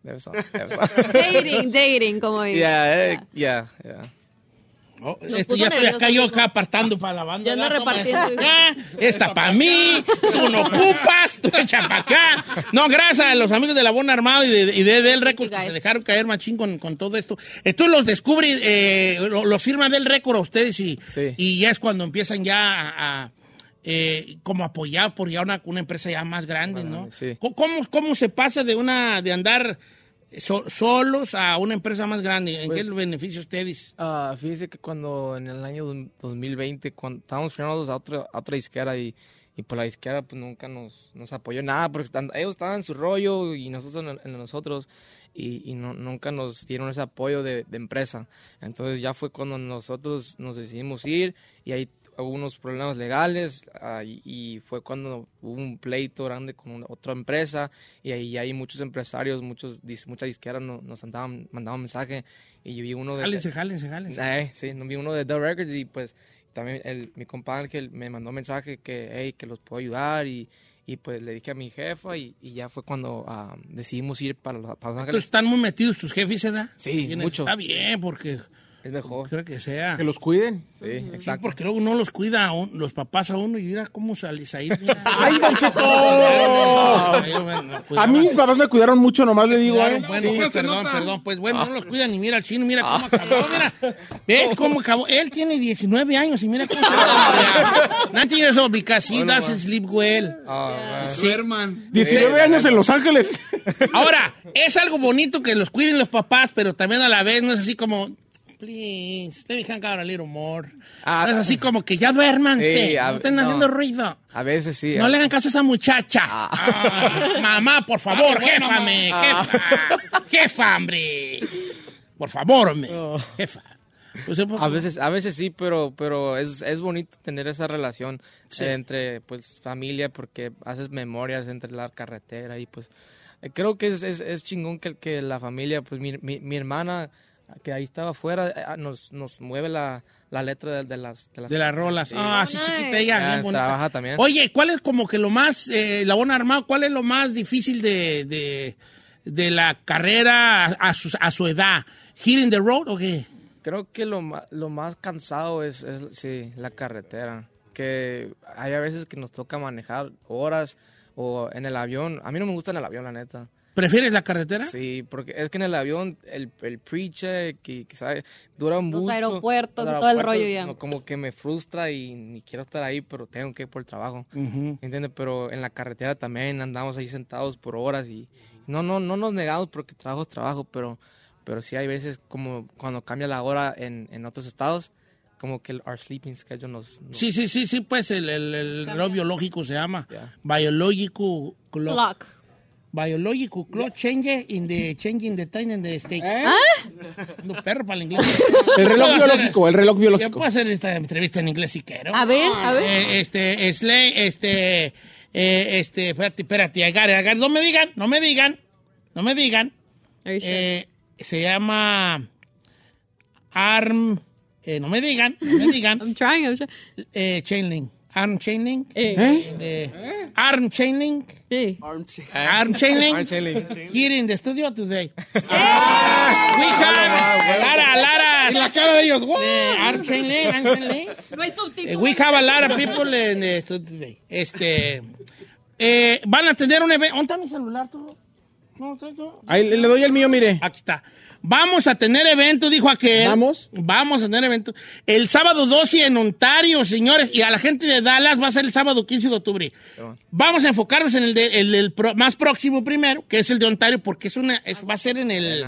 Speaker 14: Debe ser. Debe ser.
Speaker 2: Dating, dating, como dice.
Speaker 14: Yeah, eh, yeah, yeah.
Speaker 6: Oh,
Speaker 2: puso
Speaker 6: ya estoy acá yo acá apartando para la banda. ¿verdad? Somos
Speaker 2: repartiendo.
Speaker 6: Esta para mí, tú no ocupas, tú echa para acá. No, gracias a los amigos de la Bona Armado y de, y de Del Record que se dejaron caer machín con, con todo esto. Esto los descubre, eh, lo, lo firma Del Record a ustedes y, y ya es cuando empiezan ya a, a, eh, como apoyar por ya una, una empresa ya más grande, ¿no?
Speaker 14: sí.
Speaker 6: ¿Cómo- ¿Cómo, ¿Cómo se pasa de una de andar so- solos a una empresa más grande? ¿En
Speaker 14: Pues-
Speaker 6: qué los beneficia ustedes?
Speaker 14: Ah, fíjese que cuando en el año dos- 2020, cuando estábamos firmados a otra, a otra disquera y, y por la disquera pues nunca nos, nos apoyó nada porque están- ellos estaban en su rollo y nosotros en, en nosotros y, y no- nunca nos dieron ese apoyo de, de empresa. Entonces ya fue cuando nosotros nos decidimos ir y ahí hubo unos problemas legales ah, y, y fue cuando hubo un pleito grande con una- otra empresa y ahí hay muchos empresarios, muchos muchas disqueras no- nos andaban, mandaban mensaje y yo vi uno de...
Speaker 6: Jálense, jálense, jálense.
Speaker 14: Eh, sí, vi uno de The Records y pues también el, mi compa Ángel me mandó mensaje que, hey, que los puedo ayudar y, y pues le dije a mi jefa y, y ya fue cuando ah, decidimos ir para, para Los Ángeles.
Speaker 6: ¿Están muy metidos tus jefes, ¿verdad?
Speaker 14: Sí, mucho.
Speaker 6: Está bien, porque...
Speaker 14: Es mejor.
Speaker 6: Creo que sea.
Speaker 3: Que los cuiden.
Speaker 14: Sí,
Speaker 6: Sí,
Speaker 14: exacto.
Speaker 6: porque luego no los cuida a un- los papás a uno y mira cómo salís ahí.
Speaker 3: ¡Ay, Don Cheto! A mí mis papás me cuidaron mucho, nomás le digo,
Speaker 6: Claro,
Speaker 3: ¿eh?
Speaker 6: bueno,
Speaker 3: Sí.
Speaker 6: pues, perdón, perdón. Pues bueno, no los cuidan ni mira al chino, mira cómo acabó, mira. ¿Ves cómo acabó? Él tiene 19 años y mira cómo se va 90 years old because he doesn't sleep well. Sí.
Speaker 4: Duerman.
Speaker 3: 19 años en Los Ángeles.
Speaker 6: Ahora, es algo bonito que los cuiden los papás, pero también a la vez no es así como, please, let me hang out a little more.
Speaker 14: Ah,
Speaker 6: no es así como que ya duerman,
Speaker 14: Sí, a-
Speaker 6: no estén
Speaker 14: no.
Speaker 6: haciendo ruido.
Speaker 14: A veces sí.
Speaker 6: No
Speaker 14: a-
Speaker 6: le hagan caso a esa muchacha. Ah, mamá, por favor,
Speaker 14: Ah, bueno,
Speaker 6: jéfame,
Speaker 14: mamá.
Speaker 6: jefa. Jefa, hombre. Por favor, hombre. Jefa. Pues, eh, pues,
Speaker 14: A veces, a veces sí, pero, pero es, es bonito tener esa relación
Speaker 6: Sí.
Speaker 14: entre pues familia porque haces memorias entre la carretera y pues eh, creo que es, es, es chingón que, que la familia, pues mi, mi, mi hermana que ahí estaba afuera eh, nos, nos mueve la, la letra de, de las de las,
Speaker 6: de las rolas.
Speaker 14: Sí.
Speaker 6: Ah, sí, chiquita ella,
Speaker 14: Ya,
Speaker 6: bien bonita.
Speaker 14: trabaja también.
Speaker 6: Oye, ¿cuál es como que lo más, eh, la buena armado, cuál es lo más difícil de, de, de la carrera a, su, a su edad? ¿Hitting the road o qué?
Speaker 14: Creo que lo, lo más cansado es, es, sí, la carretera. Que hay a veces que nos toca manejar horas o en el avión. A mí no me gusta en el avión, la neta.
Speaker 6: ¿Prefieres la carretera?
Speaker 14: Sí, porque es que en el avión el, el pre-check y que sabe, dura mucho.
Speaker 2: aeropuertos y
Speaker 14: Los
Speaker 2: todo el rollo ya.
Speaker 14: no, como que me frustra y ni quiero estar ahí, pero tengo que ir por el trabajo.
Speaker 6: Ujú.
Speaker 14: ¿Entiendes? Pero en la carretera también andamos ahí sentados por horas y no, no, no nos negamos porque trabajo es trabajo, pero, pero sí hay veces como cuando cambia la hora en, en otros estados, como que el our sleeping schedule nos... nos-
Speaker 6: Sí, sí, sí, sí, pues el, el, el reloj biológico se llama biological clock.
Speaker 2: Clock.
Speaker 6: Biological clock change in the changing the time in the states.
Speaker 2: ¿Ah?
Speaker 6: No, perro para el inglés.
Speaker 3: El reloj biológico, el reloj
Speaker 6: Yo
Speaker 3: biológico.
Speaker 6: puedo hacer esta entrevista en inglés si quiero.
Speaker 2: A ver, a ver.
Speaker 6: Eh, este, Slay, este, eh, este, espérate, espérate, got it. no me digan, no me digan, no me digan.
Speaker 2: Are you sure?
Speaker 6: Eh, se llama ARM, eh, no me digan, no me digan.
Speaker 2: I'm trying, I'm trying.
Speaker 6: eh, Chainlink. Arm Chainlink.
Speaker 2: Eh.
Speaker 6: Eh, Arm Chainlink.
Speaker 2: Sí.
Speaker 6: Arm Chainlink.
Speaker 14: Arm Chainlink.
Speaker 6: Here in the studio today. We have Lara, Lara.
Speaker 4: Y la cara de ellos.
Speaker 6: Eh, Arm Chainlink, Arm Chainlink.
Speaker 2: No hay
Speaker 6: Eh,
Speaker 2: subtítulos.
Speaker 6: we have a lot of people in the studio today. Este, eh, van a tener un evento. ¿Dónde está mi celular, tú? No, no, no.
Speaker 3: Ahí le doy el mío, mire.
Speaker 6: Aquí está. Vamos a tener evento, dijo aquel.
Speaker 3: Vamos.
Speaker 6: Vamos a tener evento. El sábado 12 en Ontario, señores, y a la gente de Dallas va a ser el sábado 15 de octubre. Vamos a enfocarnos en el, de- el- el pro- más próximo primero, que es el de Ontario, porque es una, es- va a ser en el,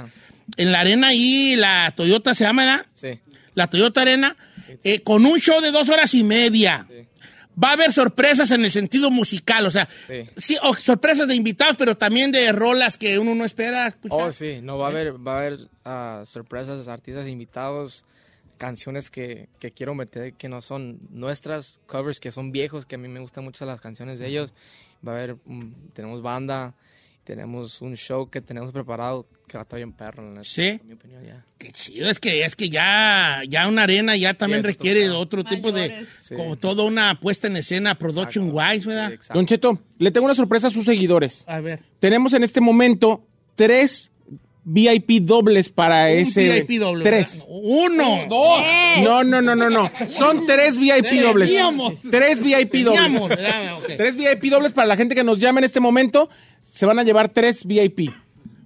Speaker 6: en la arena ahí, la Toyota se llama, ¿verdad?
Speaker 14: Sí.
Speaker 6: La Toyota Arena, eh, con un show de dos horas y media. Va a haber sorpresas en el sentido musical, o sea,
Speaker 14: Sí.
Speaker 6: sí, o sorpresas de invitados, pero también de rolas que uno no espera escuchar.
Speaker 14: Oh, sí, no, va a haber, va a haber ah, sorpresas, artistas invitados, canciones que, que quiero meter que no son nuestras, covers que son viejos, que a mí me gustan mucho las canciones de ellos. Va a haber, mm, tenemos banda, tenemos un show que tenemos preparado que va a estar bien perro, la
Speaker 6: ¿Sí?
Speaker 14: en mi opinión, ya.
Speaker 6: Qué chido, es que, es que ya, ya una arena ya también
Speaker 14: Sí, otro
Speaker 6: requiere otro tipo de.
Speaker 14: Sí.
Speaker 6: como toda una puesta en escena, production wise, ¿verdad?
Speaker 3: Don Cheto, le tengo una sorpresa a sus seguidores.
Speaker 6: A ver.
Speaker 3: Tenemos en este momento tres VIP dobles para ese.
Speaker 6: VIP doble,
Speaker 3: Tres.
Speaker 6: ¿verdad? Uno, dos.
Speaker 3: No, no, no, no, no. Son tres VIP dobles.
Speaker 6: Teníamos.
Speaker 3: Tres VIP
Speaker 6: Teníamos,
Speaker 3: dobles. Tres VIP dobles para la gente que nos llame en este momento. Se van a llevar tres VIP.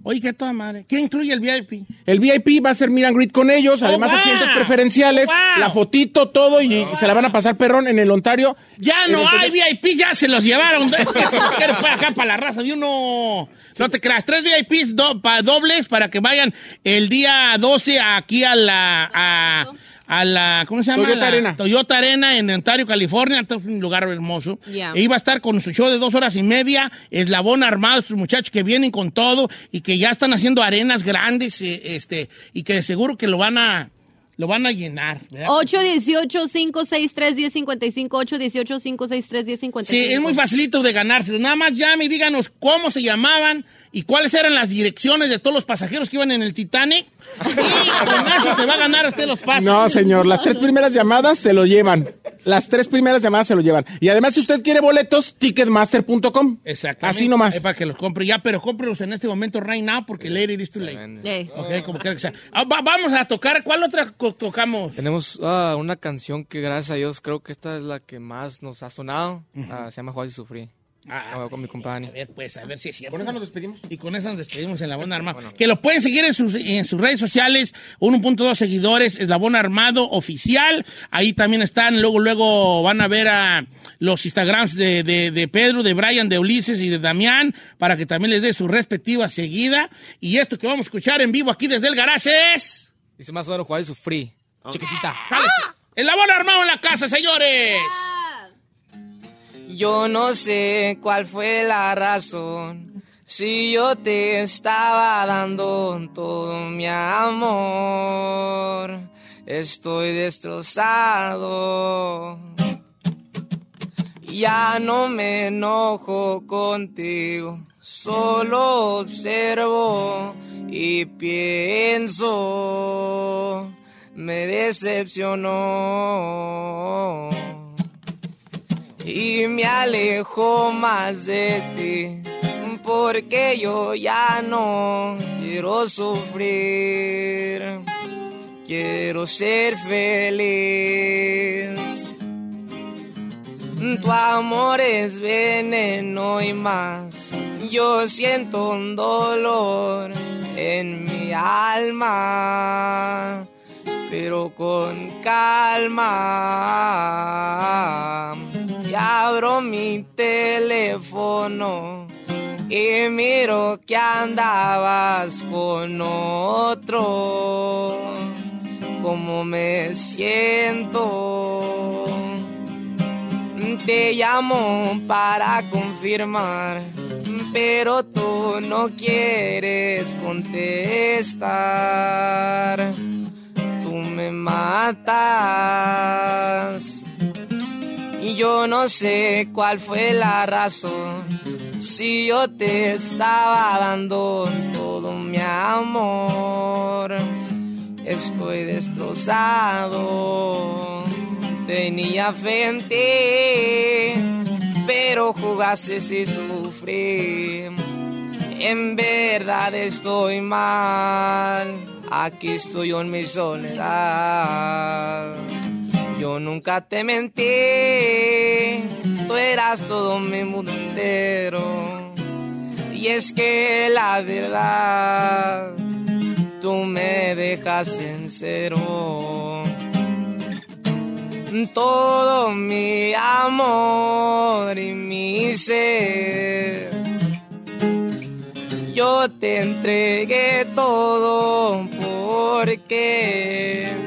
Speaker 6: Oye, qué toda madre. ¿Qué incluye el VIP?
Speaker 3: El VIP va a ser and greet con ellos,
Speaker 6: Oh,
Speaker 3: además
Speaker 6: wow.
Speaker 3: asientos preferenciales,
Speaker 6: Wow.
Speaker 3: la fotito, todo, y, se la van a pasar perrón en el Ontario.
Speaker 6: Ya no hay VIP, ya se los llevaron. Es que se los quiere para acá, para la raza de uno. No te creas, tres VIPs do- pa- dobles para que vayan el día 12 aquí a la... A, a la, ¿cómo se llama?
Speaker 3: Toyota
Speaker 6: La
Speaker 3: Arena.
Speaker 6: Toyota Arena en Ontario, California. Esto es un lugar hermoso.
Speaker 2: Ya.
Speaker 6: E iba a estar con su show de dos horas y media, eslabón armado, estos muchachos que vienen con todo y que ya están haciendo arenas grandes, eh, este, y que seguro que lo van a, lo van a llenar. ¿verdad?
Speaker 2: 818-563-1055. 818-563-1055.
Speaker 6: Sí, es muy facilito de ganárselo. Nada más llame y díganos cómo se llamaban y cuáles eran las direcciones de todos los pasajeros que iban en el Titanic. Y con eso se va a ganar usted los pases.
Speaker 3: No, señor, las tres primeras llamadas se lo llevan. Las tres primeras llamadas se lo llevan. Y además, si usted quiere boletos, ticketmaster.com.
Speaker 6: Exactamente.
Speaker 3: Así nomás.
Speaker 6: Es para que los compre ya, pero cómprelos en este momento right now porque later is too late.
Speaker 2: Ey.
Speaker 6: Ok, como quiera que sea. Ah, va- vamos a tocar. ¿Cuál otra co- tocamos?
Speaker 14: Tenemos ah, una canción que gracias a Dios creo que esta es la que más nos ha sonado. Ah, se llama Juárez y Sufrí.
Speaker 6: Ah,
Speaker 14: con mi compañero.
Speaker 6: A ver, pues, a ver si es cierto.
Speaker 3: Con eso nos despedimos.
Speaker 6: Y con eso nos despedimos en La Bona Armado. Que lo pueden seguir en sus, en sus redes sociales, 1.2 seguidores, Eslabón Armado Oficial. Ahí también están, luego, luego van a ver a los Instagrams de, de, de Pedro, de Brian, de Ulises y de Damián, para que también les dé su respectiva seguida. Y esto que vamos a escuchar en vivo aquí desde el garage es...
Speaker 14: Dice más o menos Juárez y Sufrí. Chiquitita.
Speaker 6: ¡Sale! Eslabón Armado en la casa, señores.
Speaker 13: Yo no sé cuál fue la razón. Si yo te estaba dando todo mi amor, estoy destrozado. Ya no me enojo contigo, solo observo y pienso, me decepcionó y me alejo más de ti porque yo ya no quiero sufrir, quiero ser feliz. Tu amor es veneno y más. Yo siento un dolor en mi alma, pero con calma. Abro mi teléfono y miro que andabas con otro. ¿Cómo me siento? Te llamo para confirmar, pero tú no quieres contestar. Tú me matas. Y yo no sé cuál fue la razón. Si yo te estaba dando todo mi amor, estoy destrozado. Tenía fe en ti, pero jugaste y sufrí. En verdad estoy mal. Aquí estoy yo en mi soledad. Yo nunca te mentí, tú eras todo mi mundo entero. Y es que la verdad, tú me dejaste en cero. Todo mi amor y mi ser. Yo te entregué todo porque